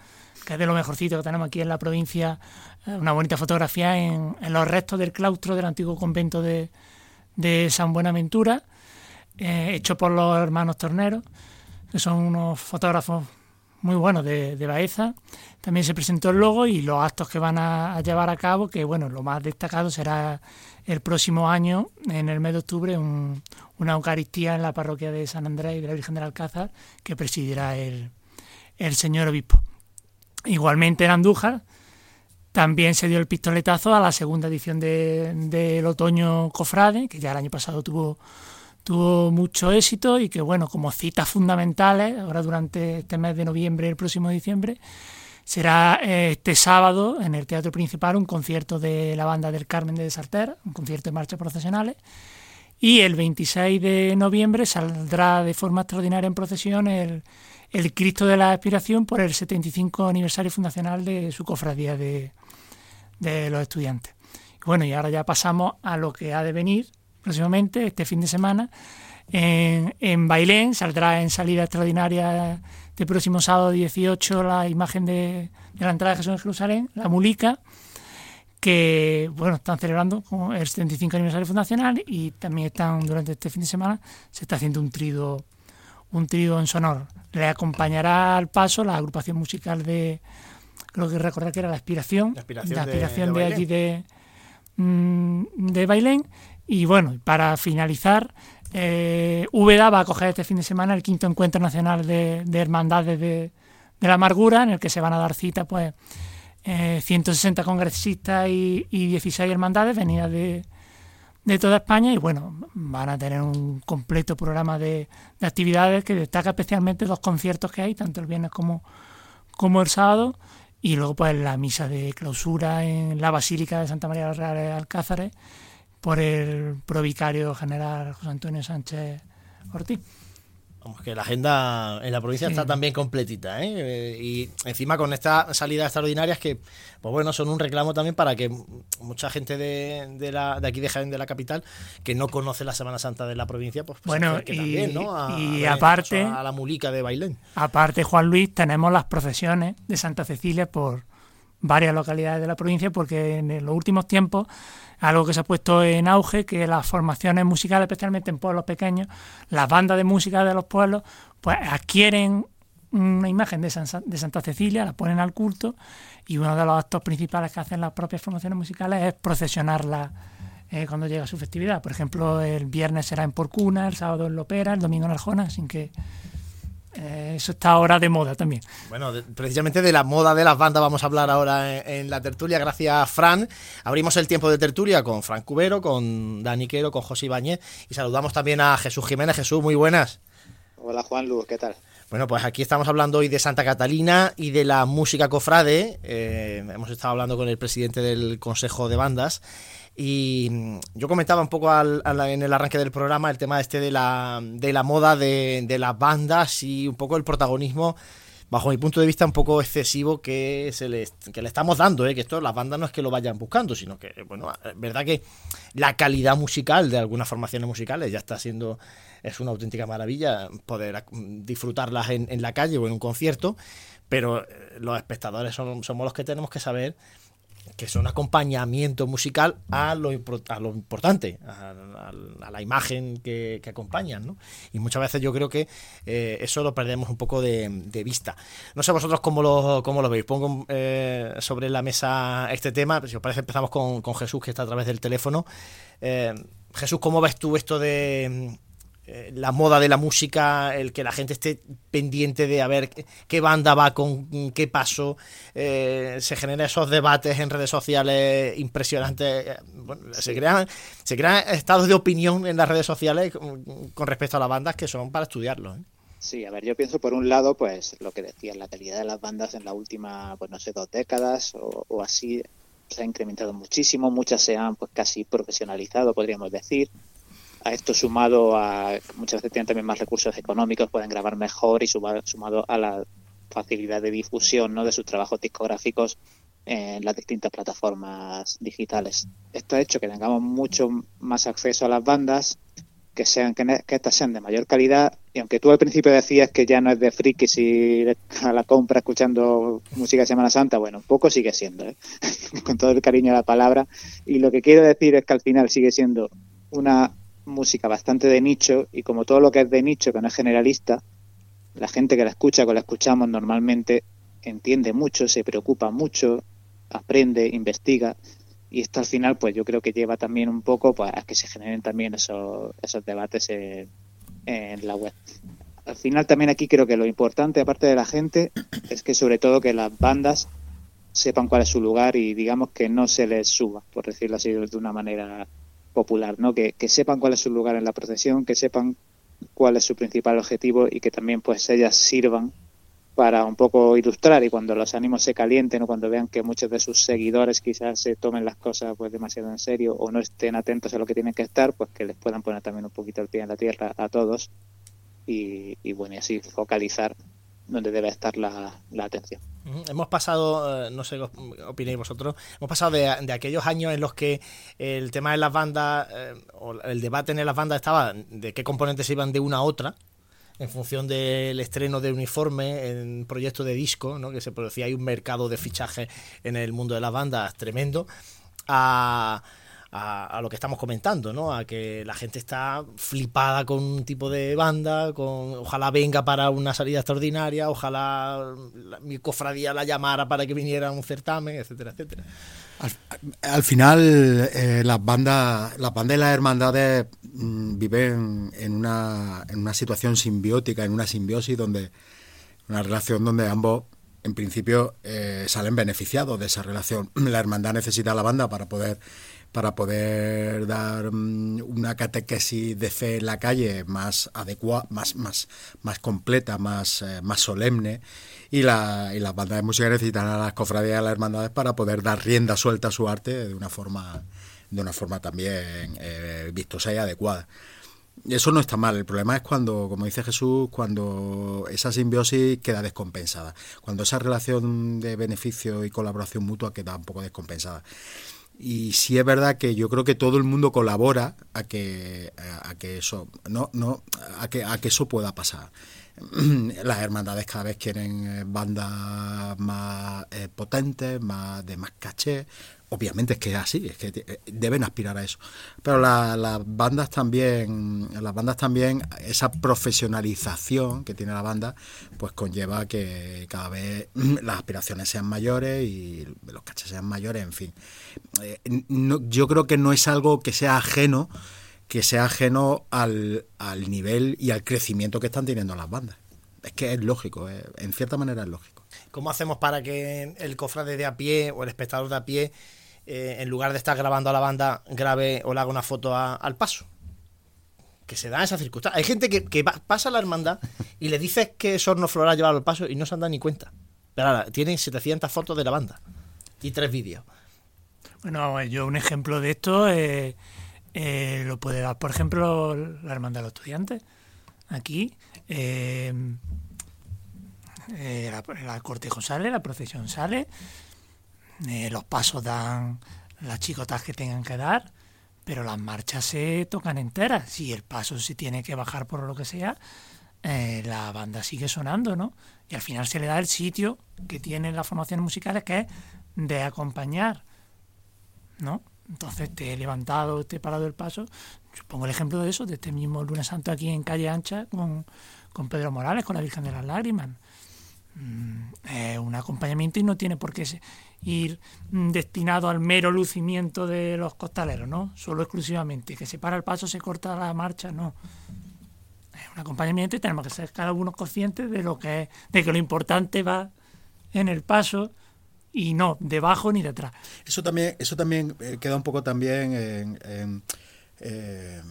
[SPEAKER 5] que es de lo mejorcito que tenemos aquí en la provincia, eh, una bonita fotografía en, en los restos del claustro del antiguo convento de, de San Buenaventura, eh, hecho por los hermanos Torneros, que son unos fotógrafos muy buenos de, Baeza. También se presentó el logo y los actos que van a, llevar a cabo, que bueno, lo más destacado será el próximo año, en el mes de octubre, un- una Eucaristía en la parroquia de San Andrés y de la Virgen del Alcázar, que presidirá el, señor obispo. Igualmente en Andújar También se dio el pistoletazo a la segunda edición del de, Otoño Cofrade, que ya el año pasado tuvo, tuvo mucho éxito y que, bueno, como citas fundamentales, ahora durante este mes de noviembre y el próximo diciembre, será eh, este sábado en el Teatro Principal un concierto de la banda del Carmen de Desarter, un concierto de marchas profesionales. Y el 26 de noviembre saldrá de forma extraordinaria en procesión el, el Cristo de la Aspiración por el 75 aniversario fundacional de su cofradía de, de los estudiantes. Bueno, y ahora ya pasamos a lo que ha de venir próximamente, este fin de semana. En, en Bailén saldrá en salida extraordinaria de próximo sábado 18 la imagen de, de la entrada de Jesús en Jerusalén, la Mulica, que bueno, están celebrando el 75 aniversario fundacional y también están durante este fin de semana se está haciendo un trido un trido en sonor. Le acompañará al paso la agrupación musical de creo que recordar que era la aspiración,
[SPEAKER 1] la aspiración,
[SPEAKER 5] la aspiración de, de, allí de, mm, de Bailén. Y bueno, para finalizar, eh, va a acoger este fin de semana el quinto encuentro nacional de, de hermandades de, la amargura, en el que se van a dar cita pues eh, 160 congresistas y, y 16 hermandades venidas de, de toda España. Y bueno, van a tener un completo programa de, de, actividades que destaca especialmente los conciertos que hay, tanto el viernes como, como el sábado, y luego pues la misa de clausura en la Basílica de Santa María de los Reales Alcázares por el provicario general José Antonio Sánchez Ortiz.
[SPEAKER 1] Vamos, que la agenda en la provincia sí. está también completita, ¿eh? Y encima con estas salidas extraordinarias que, pues bueno, son un reclamo también para que mucha gente de, de, la, de aquí de Jaén, de la capital, que no conoce la Semana Santa de la provincia, pues, pues
[SPEAKER 5] bueno, y,
[SPEAKER 1] también, ¿no? A,
[SPEAKER 5] y
[SPEAKER 1] a
[SPEAKER 5] aparte,
[SPEAKER 1] a la mulica de Bailén.
[SPEAKER 5] Aparte, Juan Luis, tenemos las procesiones de Santa Cecilia por varias localidades de la provincia, porque en los últimos tiempos algo que se ha puesto en auge, que las formaciones musicales, especialmente en pueblos pequeños, las bandas de música de los pueblos, pues adquieren una imagen de, San, de Santa Cecilia, la ponen al culto y uno de los actos principales que hacen las propias formaciones musicales es procesionarla eh, cuando llega su festividad. Por ejemplo, el viernes será en Porcuna, el sábado en Lopera, el domingo en Arjona, sin que eh, eso está ahora de moda también.
[SPEAKER 1] Bueno, de, precisamente de la moda de las bandas vamos a hablar ahora en, en, la tertulia. Gracias, Fran. Abrimos el tiempo de tertulia con Fran Cubero, con Dani Quero, con José Ibáñez y saludamos también a Jesús Jiménez. Jesús, muy buenas.
[SPEAKER 13] Hola, Juan Luz, ¿qué tal?
[SPEAKER 1] Bueno, pues aquí estamos hablando hoy de Santa Catalina y de la música cofrade. Eh, hemos estado hablando con el presidente del Consejo de Bandas. Y yo comentaba un poco al, al, en el arranque del programa el tema este de la, de la moda de, de, las bandas y un poco el protagonismo, bajo mi punto de vista, un poco excesivo que, se le, que le estamos dando, ¿eh? que esto las bandas no es que lo vayan buscando, sino que, bueno, es verdad que la calidad musical de algunas formaciones musicales ya está siendo, es una auténtica maravilla poder disfrutarlas en, en la calle o en un concierto, pero los espectadores son, somos los que tenemos que saber que son acompañamiento musical a lo, a lo importante, a, la imagen que, que, acompañan. ¿no? Y muchas veces yo creo que eh, eso lo perdemos un poco de, de, vista. No sé vosotros cómo lo, cómo lo veis. Pongo eh, sobre la mesa este tema. Si os parece, empezamos con, con Jesús, que está a través del teléfono. Eh, Jesús, ¿cómo ves tú esto de eh, la moda de la música, el que la gente esté pendiente de a ver qué banda va con qué paso, eh, se generan esos debates en redes sociales impresionantes, bueno, se crean se crean estados de opinión en las redes sociales con, respecto a las bandas que son para estudiarlo. ¿eh?
[SPEAKER 13] Sí, a ver, yo pienso por un lado, pues lo que decías, la calidad de las bandas en la última, pues no sé, dos décadas o, o así se ha incrementado muchísimo, muchas se han pues casi profesionalizado, podríamos decir a esto sumado a muchas veces tienen también más recursos económicos, pueden grabar mejor y sumado a la facilidad de difusión ¿no? de sus trabajos discográficos en las distintas plataformas digitales. Esto ha hecho que tengamos mucho más acceso a las bandas, que sean que, que estas sean de mayor calidad y aunque tú al principio decías que ya no es de frikis y a la compra escuchando música de Semana Santa, bueno, un poco sigue siendo, ¿eh? con todo el cariño a la palabra. Y lo que quiero decir es que al final sigue siendo una música bastante de nicho y como todo lo que es de nicho, que no es generalista, la gente que la escucha, que la escuchamos normalmente, entiende mucho, se preocupa mucho, aprende, investiga y esto al final pues yo creo que lleva también un poco pues, a que se generen también esos, esos debates en, en la web. Al final también aquí creo que lo importante, aparte de la gente, es que sobre todo que las bandas sepan cuál es su lugar y digamos que no se les suba, por decirlo así de una manera popular, ¿no? Que, que sepan cuál es su lugar en la procesión, que sepan cuál es su principal objetivo y que también pues ellas sirvan para un poco ilustrar y cuando los ánimos se calienten o cuando vean que muchos de sus seguidores quizás se tomen las cosas pues demasiado en serio o no estén atentos a lo que tienen que estar, pues que les puedan poner también un poquito el pie en la tierra a todos y, y bueno, y así focalizar donde debe estar la, atención.
[SPEAKER 1] Hemos pasado, eh, no sé qué opinéis vosotros, hemos pasado de, aquellos años en los que el tema de las bandas, eh, o el debate en las bandas estaba de qué componentes iban de una a otra, en función del estreno de uniforme en proyecto de disco, ¿no? que se producía hay un mercado de fichaje en el mundo de las bandas tremendo, a a, lo que estamos comentando, ¿no? A que la gente está flipada con un tipo de banda, con ojalá venga para una salida extraordinaria, ojalá mi cofradía la llamara para que viniera a un certamen, etcétera, etcétera.
[SPEAKER 3] Al, final, eh, las bandas, las bandas y las hermandades mm, viven en una, en una situación simbiótica, en una simbiosis donde una relación donde ambos en principio eh, salen beneficiados de esa relación. La hermandad necesita a la banda para poder para poder dar mm, una catequesis de fe en la calle más adecuada, más, más, más completa, más, eh, más solemne. Y, la, y las bandas de música necesitan a las cofradías y a las hermandades para poder dar rienda suelta a su arte de una forma, de una forma también eh, vistosa y adecuada. Eso no está mal, el problema es cuando, como dice Jesús, cuando esa simbiosis queda descompensada, cuando esa relación de beneficio y colaboración mutua queda un poco descompensada y sí es verdad que yo creo que todo el mundo colabora a que a, que eso no no a que a que eso pueda pasar. Las hermandades cada vez quieren eh, bandas más eh, potentes más de más caché obviamente es que es así, es que eh, deben aspirar a eso. Pero las bandas también, las bandas también, esa profesionalización que tiene la banda, pues conlleva que cada vez las aspiraciones sean mayores y los cachés sean mayores, en fin. Eh, yo creo que no es algo que sea ajeno, que sea ajeno al, al nivel y al crecimiento que están teniendo las bandas. Es que es lógico, eh, en cierta manera es lógico.
[SPEAKER 1] ¿Cómo hacemos para que el cofrade de a pie o el espectador de a pie eh, en lugar de estar grabando a la banda, grabe o le haga una foto al paso. Que se da esa circunstancia. Hay gente que, pasa a la hermandad y le dices que Sorno Floral llevar al paso y no se han dado ni cuenta. Pero ahora, tienen 700 fotos de la banda y tres vídeos.
[SPEAKER 5] Bueno, yo un ejemplo de esto eh, eh, lo puede dar, por ejemplo, la Hermandad de los Estudiantes. Aquí, el cortejo sale, la procesión sale, eh, los pasos dan las chicotas que tengan que dar, pero las marchas se tocan enteras. Si el paso se tiene que bajar por lo que sea, eh, la banda sigue sonando, ¿no? Y al final se le da el sitio que tienen las formaciones musicales, que es de acompañar, ¿no? Entonces te he levantado, te he parado el paso. Yo pongo el ejemplo de eso, de este mismo lunes santo aquí en Calle Ancha con, con Pedro Morales, con la Virgen de las Lágrimas. Mm, es un acompañamiento y no tiene por qué ir destinado al mero lucimiento de los costaleros, ¿no? Solo exclusivamente. Que se para el paso, se corta la marcha, no. Es un acompañamiento y tenemos que ser cada uno conscientes de lo que es, de que lo importante va en el paso y no debajo ni detrás.
[SPEAKER 3] Eso también, eso también eh, queda un poco también en, eh,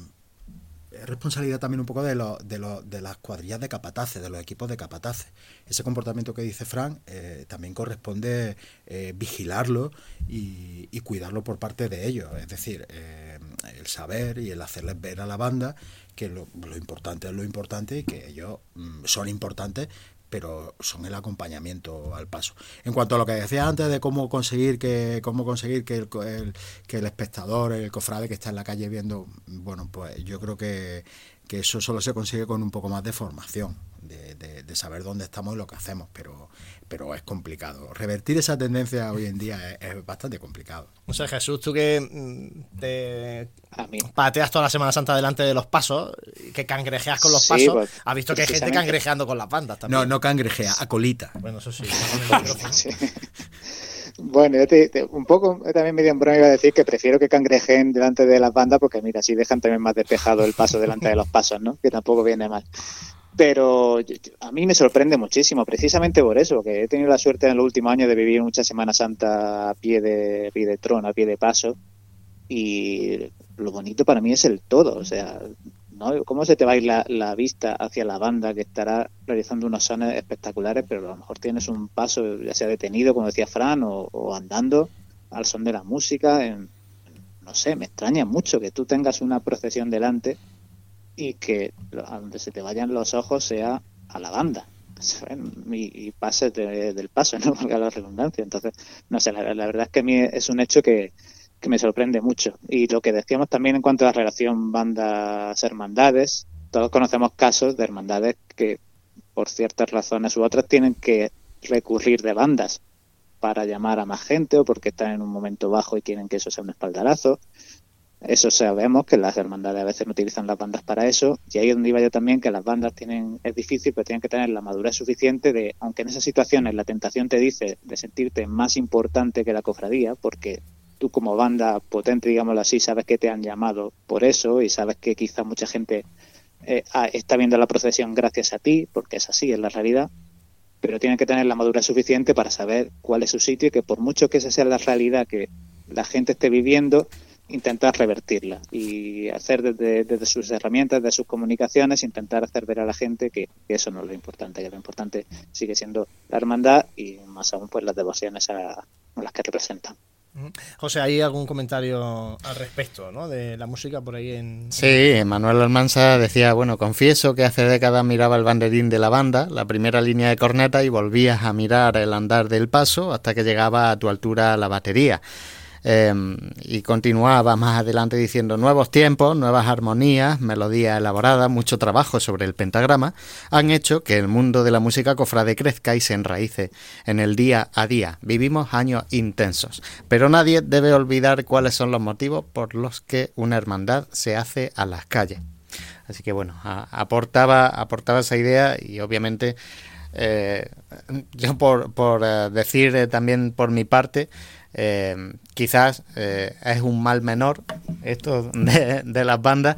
[SPEAKER 3] responsabilidad también un poco de, lo, de, lo, de las cuadrillas de capataces, de los equipos de capataces. Ese comportamiento que dice Frank eh, también corresponde eh, vigilarlo y, cuidarlo por parte de ellos. Es decir, eh, el saber y el hacerles ver a la banda que lo, lo importante es lo importante y que ellos mm, son importantes pero son el acompañamiento al paso. En cuanto a lo que decía antes de cómo conseguir que cómo conseguir que el, que el espectador, el cofrade que está en la calle viendo, bueno, pues yo creo que, que eso solo se consigue con un poco más de formación, de, de, saber dónde estamos y lo que hacemos, pero, pero es complicado. Revertir esa tendencia hoy en día es, bastante complicado.
[SPEAKER 1] O sea, Jesús, tú que mm, te pateas toda la Semana Santa delante de los pasos, que cangrejeas con los pasos, pues, has visto que hay gente cangrejeando con las bandas también.
[SPEAKER 3] No, no cangrejea, a colita.
[SPEAKER 1] Bueno, eso sí.
[SPEAKER 13] Bueno, yo un poco también medio en broma iba a decir que prefiero que cangrejeen delante de las bandas porque mira, así dejan también más despejado el paso delante de los pasos, ¿no? Que tampoco viene mal. Pero a mí me sorprende muchísimo, precisamente por eso, que he tenido la suerte en el último año de vivir mucha Semana Santa a pie de, pie de trono, a pie de paso, y lo bonito para mí es el todo, o sea, ¿no? ¿Cómo se te va a ir la, vista hacia la banda que estará realizando unos sones espectaculares, pero a lo mejor tienes un paso, ya sea detenido, como decía Fran, o, andando al son de la música? no sé, me extraña mucho que tú tengas una procesión delante y que a donde se te vayan los ojos sea a la banda y, y pases del paso, no valga la redundancia. Entonces, no sé, la, verdad es que a mí es un hecho que, que, me sorprende mucho. Y lo que decíamos también en cuanto a la relación bandas-hermandades, todos conocemos casos de hermandades que, por ciertas razones u otras, tienen que recurrir de bandas para llamar a más gente o porque están en un momento bajo y quieren que eso sea un espaldarazo. Eso sabemos que las hermandades a veces no utilizan las bandas para eso. Y ahí es donde iba yo también que las bandas tienen es difícil pero tienen que tener la madurez suficiente de aunque en esas situaciones la tentación te dice de sentirte más importante que la cofradía porque tú como banda potente digámoslo así sabes que te han llamado por eso y sabes que quizá mucha gente eh, está viendo la procesión gracias a ti porque es así es la realidad. Pero tienen que tener la madurez suficiente para saber cuál es su sitio y que por mucho que esa sea la realidad que la gente esté viviendo intentar revertirla y hacer desde, sus herramientas, de sus comunicaciones, intentar hacer ver a la gente que, eso no es lo importante, que lo importante sigue siendo la hermandad y más aún pues las devociones a, las que representan.
[SPEAKER 1] José, ¿hay algún comentario al respecto ¿no? de la música por ahí en...?
[SPEAKER 2] Sí, Manuel Almanza decía, bueno, confieso que hace décadas miraba el banderín de la banda, la primera línea de corneta, y volvías a mirar el andar del paso hasta que llegaba a tu altura la batería. Em, y continuaba más adelante diciendo nuevos tiempos, nuevas armonías, melodías elaboradas, mucho trabajo sobre el pentagrama, han hecho que el mundo de la música cofrade crezca y se enraíce en el día a día. Vivimos años intensos, pero nadie debe olvidar cuáles son los motivos por los que una hermandad se hace a las calles. Así que bueno, aportaba, aportaba esa idea y obviamente eh, yo por, por eh, decir eh, también por mi parte, eh, quizás eh, es un mal menor esto de, las bandas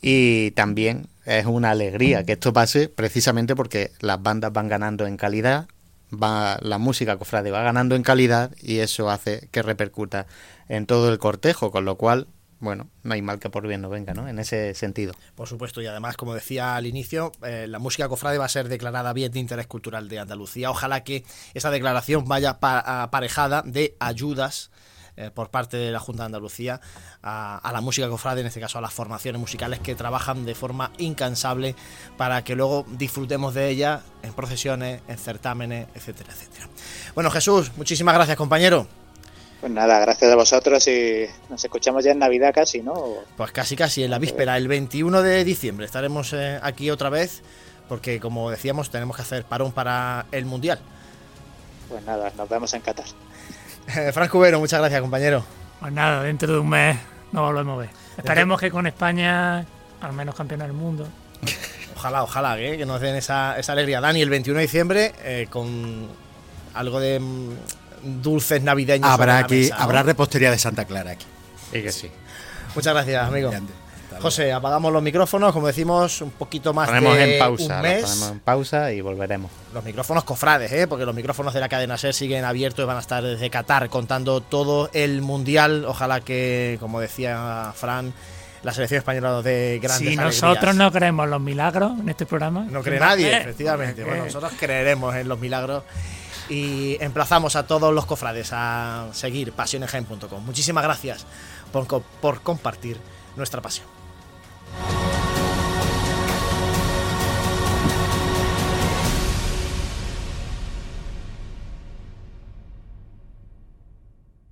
[SPEAKER 2] y también es una alegría que esto pase precisamente porque las bandas van ganando en calidad, va, la música cofrade va ganando en calidad y eso hace que repercuta en todo el cortejo, con lo cual bueno, no hay mal que por bien no venga, ¿no? En ese sentido.
[SPEAKER 1] Por supuesto, y además, como decía al inicio, eh, la música cofrade va a ser declarada bien de interés cultural de Andalucía. Ojalá que esa declaración vaya aparejada de ayudas eh, por parte de la Junta de Andalucía a, la música cofrade, en este caso a las formaciones musicales que trabajan de forma incansable para que luego disfrutemos de ella en procesiones, en certámenes, etcétera, etcétera. Bueno, Jesús, muchísimas gracias, compañero.
[SPEAKER 13] Pues nada, gracias a vosotros y nos escuchamos ya en Navidad casi, ¿no?
[SPEAKER 1] Pues casi, casi, en la víspera, el 21 de diciembre estaremos eh, aquí otra vez porque, como decíamos, tenemos que hacer parón para el Mundial.
[SPEAKER 13] Pues nada, nos vemos en Qatar.
[SPEAKER 1] Frank Cubero, muchas gracias, compañero.
[SPEAKER 5] Pues nada, dentro de un mes nos volvemos a ver. Esperemos que con España, al menos campeón del mundo.
[SPEAKER 1] Ojalá, ojalá, ¿eh? que nos den esa, alegría. Dani, el 21 de diciembre, eh, con algo de dulces navideños.
[SPEAKER 3] Habrá aquí, habrá repostería de Santa Clara aquí.
[SPEAKER 2] Sí que sí.
[SPEAKER 1] Muchas gracias, amigo. José, apagamos los micrófonos, como decimos, un poquito más
[SPEAKER 2] ponemos en pausa, un mes. ponemos en pausa y volveremos.
[SPEAKER 1] Los micrófonos cofrades, ¿eh? porque los micrófonos de la cadena SER siguen abiertos y van a estar desde Qatar contando todo el mundial. Ojalá que, como decía Fran, la selección española de grandes
[SPEAKER 5] Si nosotros no creemos los milagros en este programa.
[SPEAKER 1] No cree nadie, efectivamente. Bueno, nosotros creeremos en los milagros y emplazamos a todos los cofrades a seguir pasionesjaen.com. Muchísimas gracias por compartir nuestra pasión.